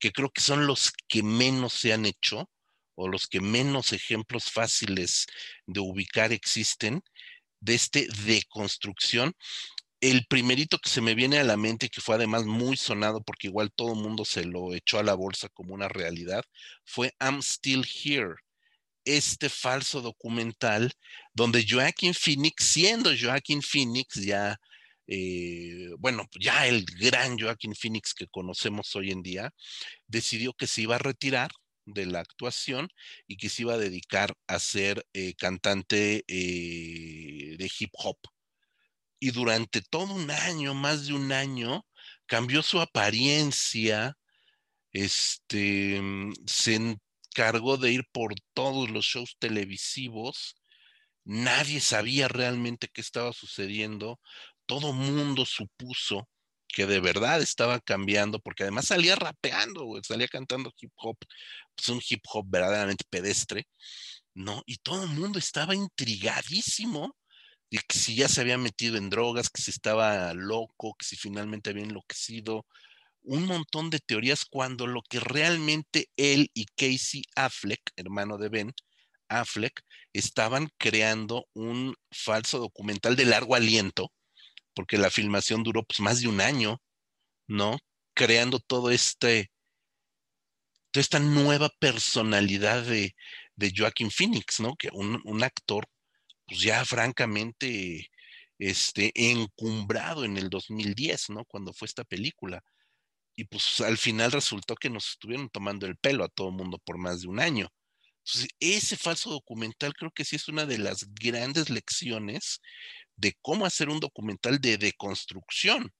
que creo que son los que menos se han hecho o los que menos ejemplos fáciles de ubicar existen, de este deconstrucción, el primerito que se me viene a la mente, que fue además muy sonado porque igual todo el mundo se lo echó a la bolsa como una realidad, fue I'm Still Here, este falso documental donde Joaquin Phoenix, siendo Joaquin Phoenix ya, eh, bueno, ya el gran Joaquin Phoenix que conocemos hoy en día, decidió que se iba a retirar de la actuación y que se iba a dedicar a ser eh, cantante eh, de hip hop. Y durante todo un año, más de un año, cambió su apariencia, este, mm, se cargó de ir por todos los shows televisivos. Nadie sabía realmente qué estaba sucediendo. Todo mundo supuso que de verdad estaba cambiando, porque además salía rapeando, salía cantando hip hop, pues un hip hop verdaderamente pedestre, ¿no? Y todo el mundo estaba intrigadísimo de que si ya se había metido en drogas, que si estaba loco, que si finalmente había enloquecido, un montón de teorías cuando lo que realmente él y Casey Affleck, hermano de Ben Affleck, estaban creando un falso documental de largo aliento, porque la filmación duró pues más de un año, ¿no? Creando todo este, toda esta nueva personalidad de, Joaquin Phoenix, ¿no? Que un, un actor, pues ya francamente, este, encumbrado en el 2010, ¿no? Cuando fue esta película y pues al final resultó que nos estuvieron tomando el pelo a todo el mundo por más de un año. Entonces, ese falso documental creo que sí es una de las grandes lecciones de cómo hacer un documental de deconstrucción.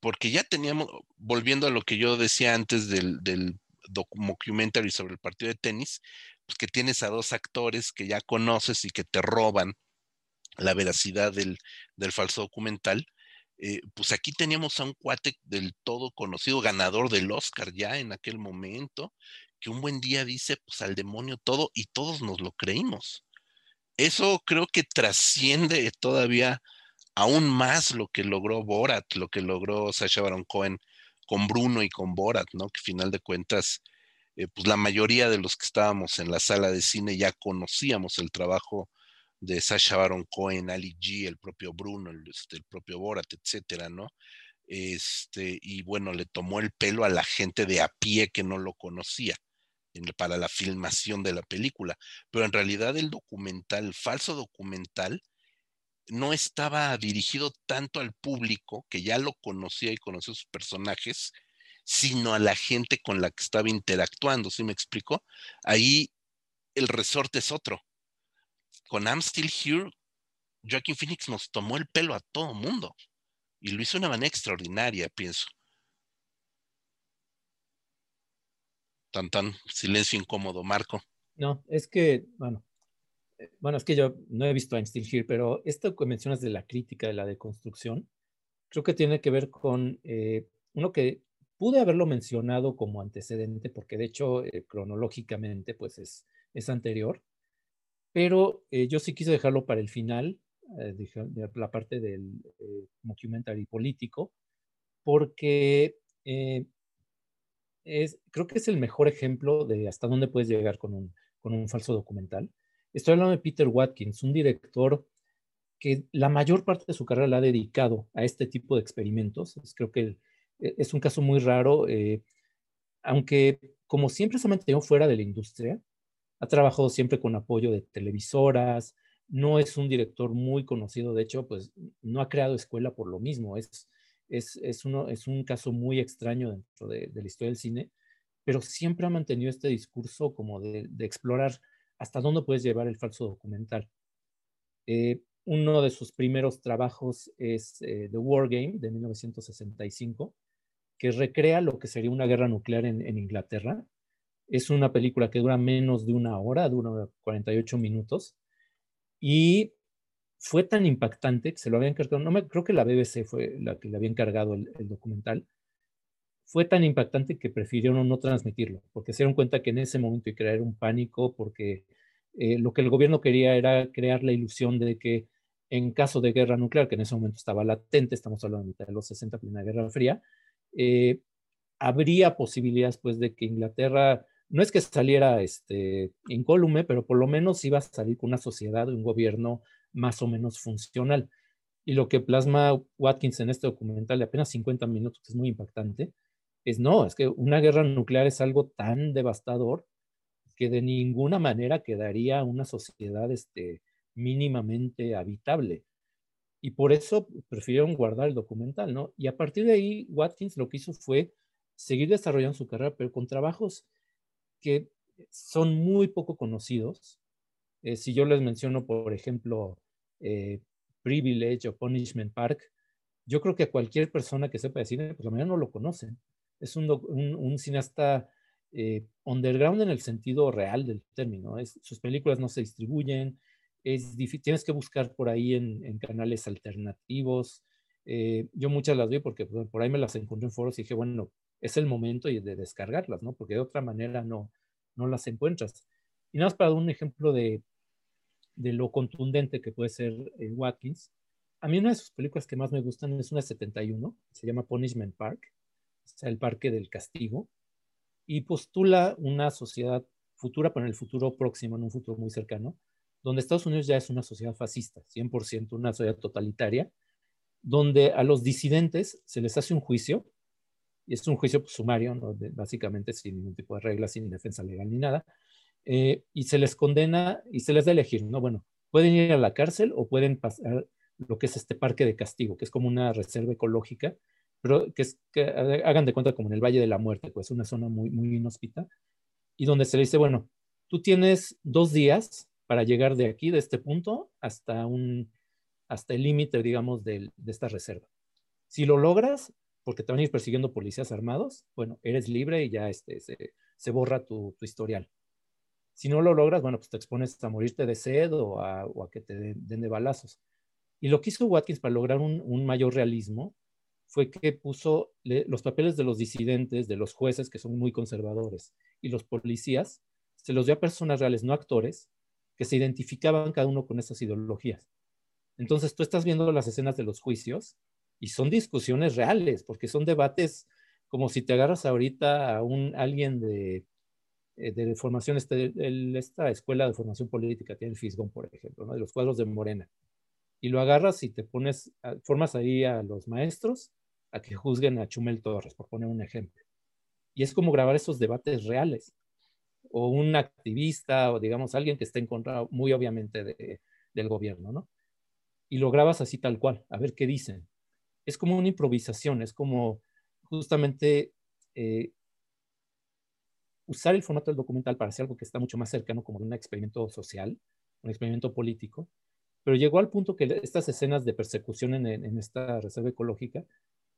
Porque ya teníamos, volviendo a lo que yo decía antes del, del documentary sobre el partido de tenis, pues que tienes a dos actores que ya conoces y que te roban la veracidad del, del falso documental eh, pues aquí teníamos a un cuate del todo conocido, ganador del Oscar ya en aquel momento, que un buen día dice, pues al demonio todo, y todos nos lo creímos. Eso creo que trasciende todavía aún más lo que logró Borat, lo que logró Sacha Baron Cohen con Bruno y con Borat, ¿no? Que final de cuentas, eh, pues la mayoría de los que estábamos en la sala de cine ya conocíamos el trabajo de Sasha Baron Cohen, Ali G, el propio Bruno, el, este, el propio Borat, etcétera, ¿no? Este, y bueno, le tomó el pelo a la gente de a pie que no lo conocía para la filmación de la película. Pero en realidad el documental, el falso documental, no estaba dirigido tanto al público que ya lo conocía y conocía sus personajes, sino a la gente con la que estaba interactuando, ¿sí me explico? Ahí el resorte es otro con I'm Still Here, Joaquin Phoenix nos tomó el pelo a todo mundo y lo hizo de una manera extraordinaria, pienso. Tan tan silencio incómodo, Marco. No, es que, bueno, bueno, es que yo no he visto I'm Still Here, pero esto que mencionas de la crítica, de la deconstrucción, creo que tiene que ver con eh, uno que pude haberlo mencionado como antecedente, porque de hecho, eh, cronológicamente, pues es, es anterior, pero yo sí quise dejarlo para el final, de la parte del documentary político, porque es, creo que es el mejor ejemplo de hasta dónde puedes llegar con un, con un falso documental. Estoy hablando de Peter Watkins, un director que la mayor parte de su carrera la ha dedicado a este tipo de experimentos. creo que e, es un caso muy raro, eh, aunque como siempre se ha mantenido fuera de la industria, ha trabajado siempre con apoyo de televisoras, no es un director muy conocido, de hecho, pues no ha creado escuela por lo mismo, es, es, uno, es un caso muy extraño dentro de, la historia del cine, pero siempre ha mantenido este discurso como de, de explorar hasta dónde puedes llevar el falso documental. Eh, uno de sus primeros trabajos es eh, The War Game de 1965, que recrea lo que sería una guerra nuclear en, Inglaterra. Es una película que dura menos de una hora, dura 48 minutos, y fue tan impactante que se lo habían encargado, no creo que la BBC fue la que le había encargado el, documental, fue tan impactante que prefirieron no transmitirlo, porque se dieron cuenta que en ese momento a crear un pánico, porque eh, lo que el gobierno quería era crear la ilusión de que en caso de guerra nuclear, que en ese momento estaba latente, estamos hablando de mitad de los 60, Primera Guerra Fría, eh, habría posibilidades pues de que Inglaterra, no es que saliera este, incólume, pero por lo menos iba a salir con una sociedad, un gobierno más o menos funcional. Y lo que plasma Watkins en este documental de apenas 50 minutos, que es muy impactante, es no, es que una guerra nuclear es algo tan devastador que de ninguna manera quedaría una sociedad este, mínimamente habitable. Y por eso prefirieron guardar el documental, ¿no? Y a partir de ahí, Watkins lo que hizo fue seguir desarrollando su carrera, pero con trabajos que son muy poco conocidos. Eh, si yo les menciono, por ejemplo, eh, Privilege o Punishment Park, yo creo que cualquier persona que sepa de cine, pues la mayoría no lo conocen es un, cineasta eh, underground en el sentido real del término. sus películas no se distribuyen, es tienes que buscar por ahí en, canales alternativos. Yo muchas las vi porque pues, por ahí me las encontré en foros y dije, bueno, es el momento de descargarlas, ¿no? Porque de otra manera no, no las encuentras. Y nada más para dar un ejemplo de, de lo contundente que puede ser eh, Watkins. A mí una de sus películas que más me gustan es una 71, se llama Punishment Park o sea, el Parque del Castigo, y postula una sociedad futura, pero en el futuro próximo, en un futuro muy cercano, donde Estados Unidos ya es una sociedad fascista, 100% una sociedad totalitaria, donde a los disidentes se les hace un juicio, y es un juicio sumario, básicamente sin ningún tipo de reglas, sin defensa legal ni nada, eh, y se les condena y se les da elegir, ¿no? Bueno, pueden ir a la cárcel o pueden pasar lo que es este parque de castigo, que es como una reserva ecológica pero que, es, que hagan de cuenta como en el Valle de la Muerte, pues una zona muy, muy inhóspita, y donde se le dice, bueno, tú tienes dos días para llegar de aquí, de este punto, hasta, un, hasta el límite, digamos, de, de esta reserva. Si lo logras, porque te van a ir persiguiendo policías armados, bueno, eres libre y ya este, se, se borra tu, historial. Si no lo logras, bueno, pues te expones a morirte de sed o a, o que te den de balazos. Y lo que hizo Watkins para lograr un mayor realismo fue que puso los papeles de los disidentes, de los jueces, que son muy conservadores, y los policías, se los dio a personas reales, no actores, que se identificaban cada uno con esas ideologías. Entonces tú estás viendo las escenas de los juicios y son discusiones reales, porque son debates como si te agarras ahorita a un alguien de, eh, de formación, este, esta escuela de formación política, tiene el Fisgón, por ejemplo, de los cuadros de Morena, y lo agarras y te pones, formas ahí a los maestros a que juzguen a Chumel Torres, por poner un ejemplo. Y es como grabar esos debates reales. O un activista, o digamos alguien que esté en contra, muy obviamente, de, del gobierno, ¿no? Y lo grabas así tal cual, a ver qué dicen. Es como una improvisación, es como justamente eh, usar el formato del documental para hacer algo que está mucho más cercano como un experimento social, un experimento político, pero llegó al punto que estas escenas de persecución en, en esta reserva ecológica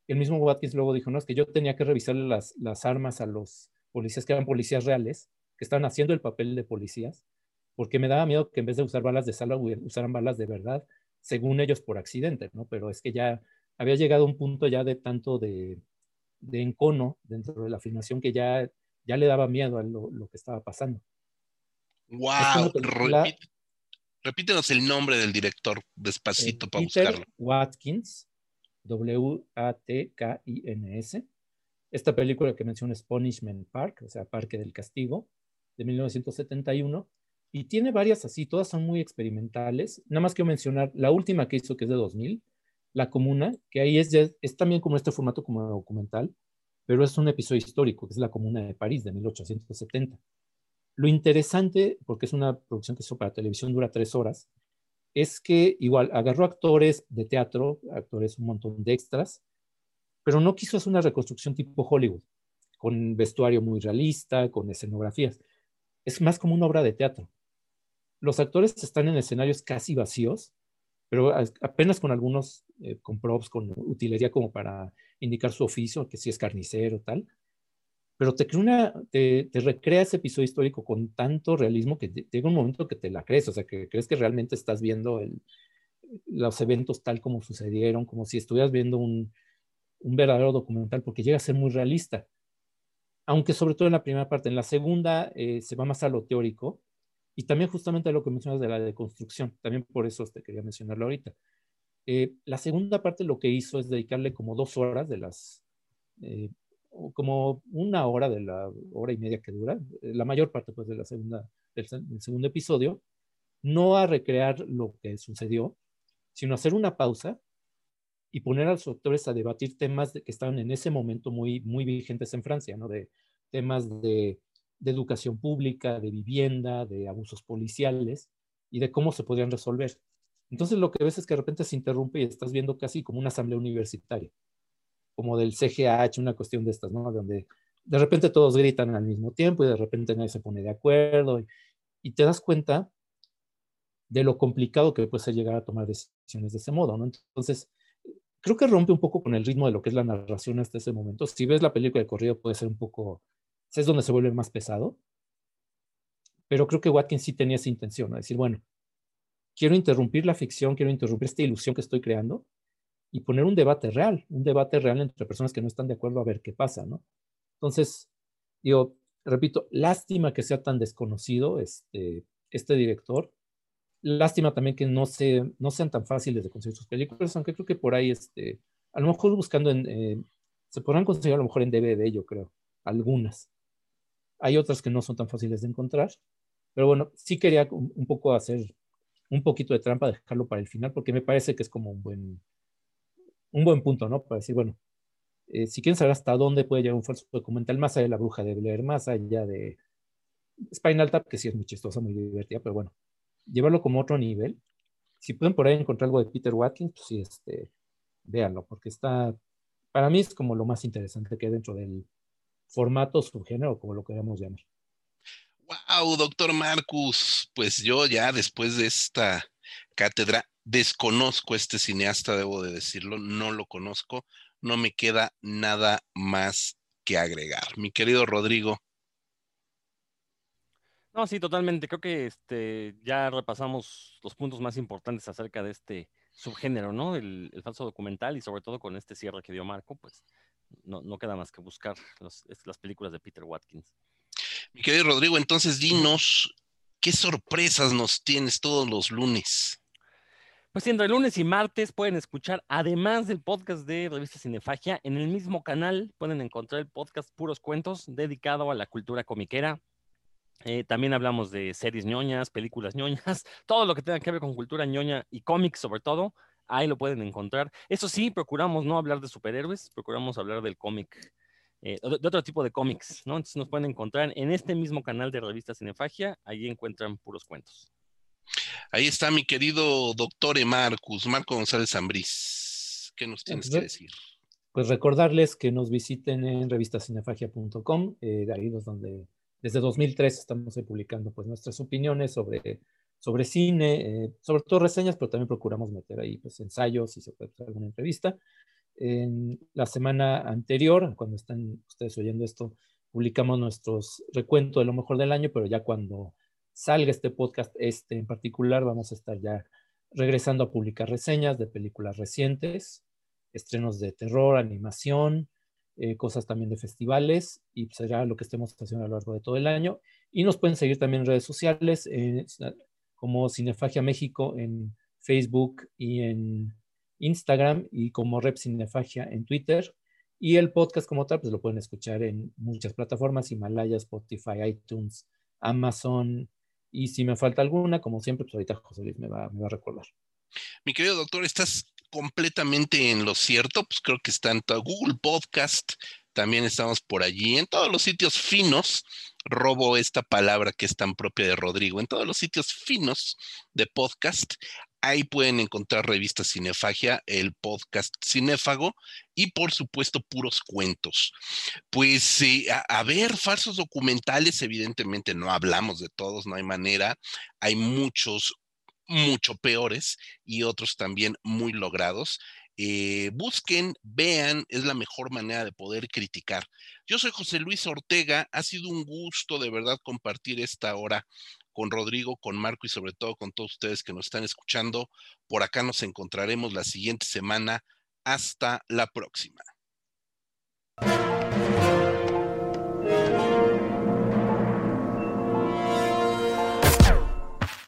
el mismo Watkins luego dijo, no, es que yo tenía que revisarle las, las armas a los policías que eran policías reales que estaban haciendo el papel de policías, porque me daba miedo que en vez de usar balas de salva usaran balas de verdad, según ellos por accidente, ¿no? Pero es que ya había llegado a un punto ya de tanto de, de encono dentro de la filmación que ya, ya le daba miedo a lo, que estaba pasando. ¡Wow! repítenos el nombre del director despacito para Peter buscarlo. Watkins, W-A-T-K-I-N-S. Esta película que menciona es Punishment Park, o sea, Parque del Castigo, de 1971. Y tiene varias así, todas son muy experimentales. Nada más quiero mencionar la última que hizo, que es de 2000, La Comuna, que ahí es, también como este formato como documental, pero es un episodio histórico, que es La Comuna de París, de 1870. Lo interesante, porque es una producción que hizo para televisión, dura tres horas, es que igual agarró actores de teatro, actores un montón de extras, pero no quiso hacer una reconstrucción tipo Hollywood, con vestuario muy realista, con escenografías. Es más como una obra de teatro. Los actores están en escenarios casi vacíos, pero apenas con algunos, eh, con props, con utilería como para indicar su oficio, que si es carnicero, tal. Pero te, una, te, recrea ese episodio histórico con tanto realismo que llega un momento que te la crees, o sea, que crees que realmente estás viendo los eventos tal como sucedieron, como si estuvieras viendo un, un verdadero documental, porque llega a ser muy realista. Aunque sobre todo en la primera parte, en la segunda eh, se va más a lo teórico, y también justamente lo que mencionas de la deconstrucción, también por eso te quería mencionarlo ahorita. Eh, la segunda parte lo que hizo es dedicarle como dos horas de las, eh, como una hora de la hora y media que dura, eh, la mayor parte pues de la segunda, del, segundo episodio, no a recrear lo que sucedió, sino hacer una pausa y poner a los autores a debatir temas que estaban en ese momento muy, muy vigentes en Francia, ¿no? De temas de de educación pública, de vivienda, de abusos policiales y de cómo se podrían resolver. Entonces lo que ves es que de repente se interrumpe y estás viendo casi como una asamblea universitaria, como del CGH, una cuestión de estas, ¿no? Donde de repente todos gritan al mismo tiempo y de repente nadie se pone de acuerdo y, y te das cuenta de lo complicado que puede ser llegar a tomar decisiones de ese modo, ¿no? Entonces, creo que rompe un poco con el ritmo de lo que es la narración hasta ese momento. Si ves la película de corrido puede ser un poco es donde se vuelve más pesado. Pero creo que Watkins sí tenía esa intención, ¿no? decir, bueno, quiero interrumpir la ficción, quiero interrumpir esta ilusión que estoy creando y poner un debate real, un debate real entre personas que no están de acuerdo a ver qué pasa, ¿no? Entonces, yo repito, lástima que sea tan desconocido este, este director. Lástima también que no, se, no sean tan fáciles de conseguir sus películas, aunque creo que por ahí, este, a lo mejor buscando en, eh, se podrán conseguir a lo mejor en DVD, yo creo, algunas. Hay otras que no son tan fáciles de encontrar, pero bueno, sí quería un poco hacer un poquito de trampa, dejarlo para el final, porque me parece que es como un buen, un buen punto, ¿no? Para decir, bueno, eh, si quieren saber hasta dónde puede llegar un falso documental, más allá de la bruja de Blair, más allá de Spinal Tap, que sí es muy chistosa, muy divertida, pero bueno, llevarlo como otro nivel. Si pueden por ahí encontrar algo de Peter Watkins, pues sí, este, véanlo, porque está, para mí es como lo más interesante que hay dentro del, formato, subgénero, como lo queramos llamar. Wow, doctor Marcus, pues yo ya después de esta cátedra desconozco a este cineasta, debo de decirlo, no lo conozco, no me queda nada más que agregar. Mi querido Rodrigo. No, sí, totalmente. Creo que este, ya repasamos los puntos más importantes acerca de este subgénero, ¿no? El, el falso documental y sobre todo con este cierre que dio Marco, pues no, queda más que buscar las películas de Peter Watkins. Mi querido Rodrigo, entonces dinos, ¿qué sorpresas nos tienes todos los lunes? Pues entre lunes y martes pueden escuchar, además del podcast de Revista Cinefagia, en el mismo canal pueden encontrar el podcast Puros Cuentos, dedicado a la cultura comiquera. Eh, también hablamos de series ñoñas, películas ñoñas, todo lo que tenga que ver con cultura ñoña y cómics sobre todo ahí lo pueden encontrar. Eso sí, procuramos no hablar de superhéroes, procuramos hablar del cómic, eh, de, otro tipo de cómics, ¿no? Entonces nos pueden encontrar en este mismo canal de revista Cinefagia, ahí encuentran puros cuentos. Ahí está mi querido doctor Marcus, Marco González Zambriz. ¿Qué nos tienes que decir? Pues recordarles que nos visiten en revistacinefagia.com, eh, de ahí es donde desde 2003 estamos publicando pues nuestras opiniones sobre sobre cine, eh, sobre todo reseñas, pero también procuramos meter ahí pues, ensayos y se puede hacer alguna entrevista. En la semana anterior, cuando están ustedes oyendo esto, publicamos nuestros recuentos de lo mejor del año, pero ya cuando salga este podcast, este en particular, vamos a estar ya regresando a publicar reseñas de películas recientes, estrenos de terror, animación, eh, cosas también de festivales y será lo que estemos haciendo a lo largo de todo el año. Y nos pueden seguir también en redes sociales eh, como Cinefagia México en Facebook y en Instagram y como Rep Cinefagia en Twitter. Y el podcast como tal, pues lo pueden escuchar en muchas plataformas, Himalaya, Spotify, iTunes, Amazon. Y si me falta alguna, como siempre, pues ahorita José Luis me va, me va a recordar. Mi querido doctor, estás completamente en lo cierto, pues creo que está en Google Podcast, también estamos por allí, en todos los sitios finos, robo esta palabra que es tan propia de Rodrigo, en todos los sitios finos de podcast, ahí pueden encontrar revistas Cinefagia, el podcast Cinéfago y por supuesto puros cuentos. Pues eh, a, ver, falsos documentales, evidentemente no hablamos de todos, no hay manera, hay muchos mucho peores y otros también muy logrados. Eh, busquen, vean, es la mejor manera de poder criticar. Yo soy José Luis Ortega, ha sido un gusto de verdad compartir esta hora con Rodrigo, con Marco y sobre todo con todos ustedes que nos están escuchando. Por acá nos encontraremos la siguiente semana. Hasta la próxima.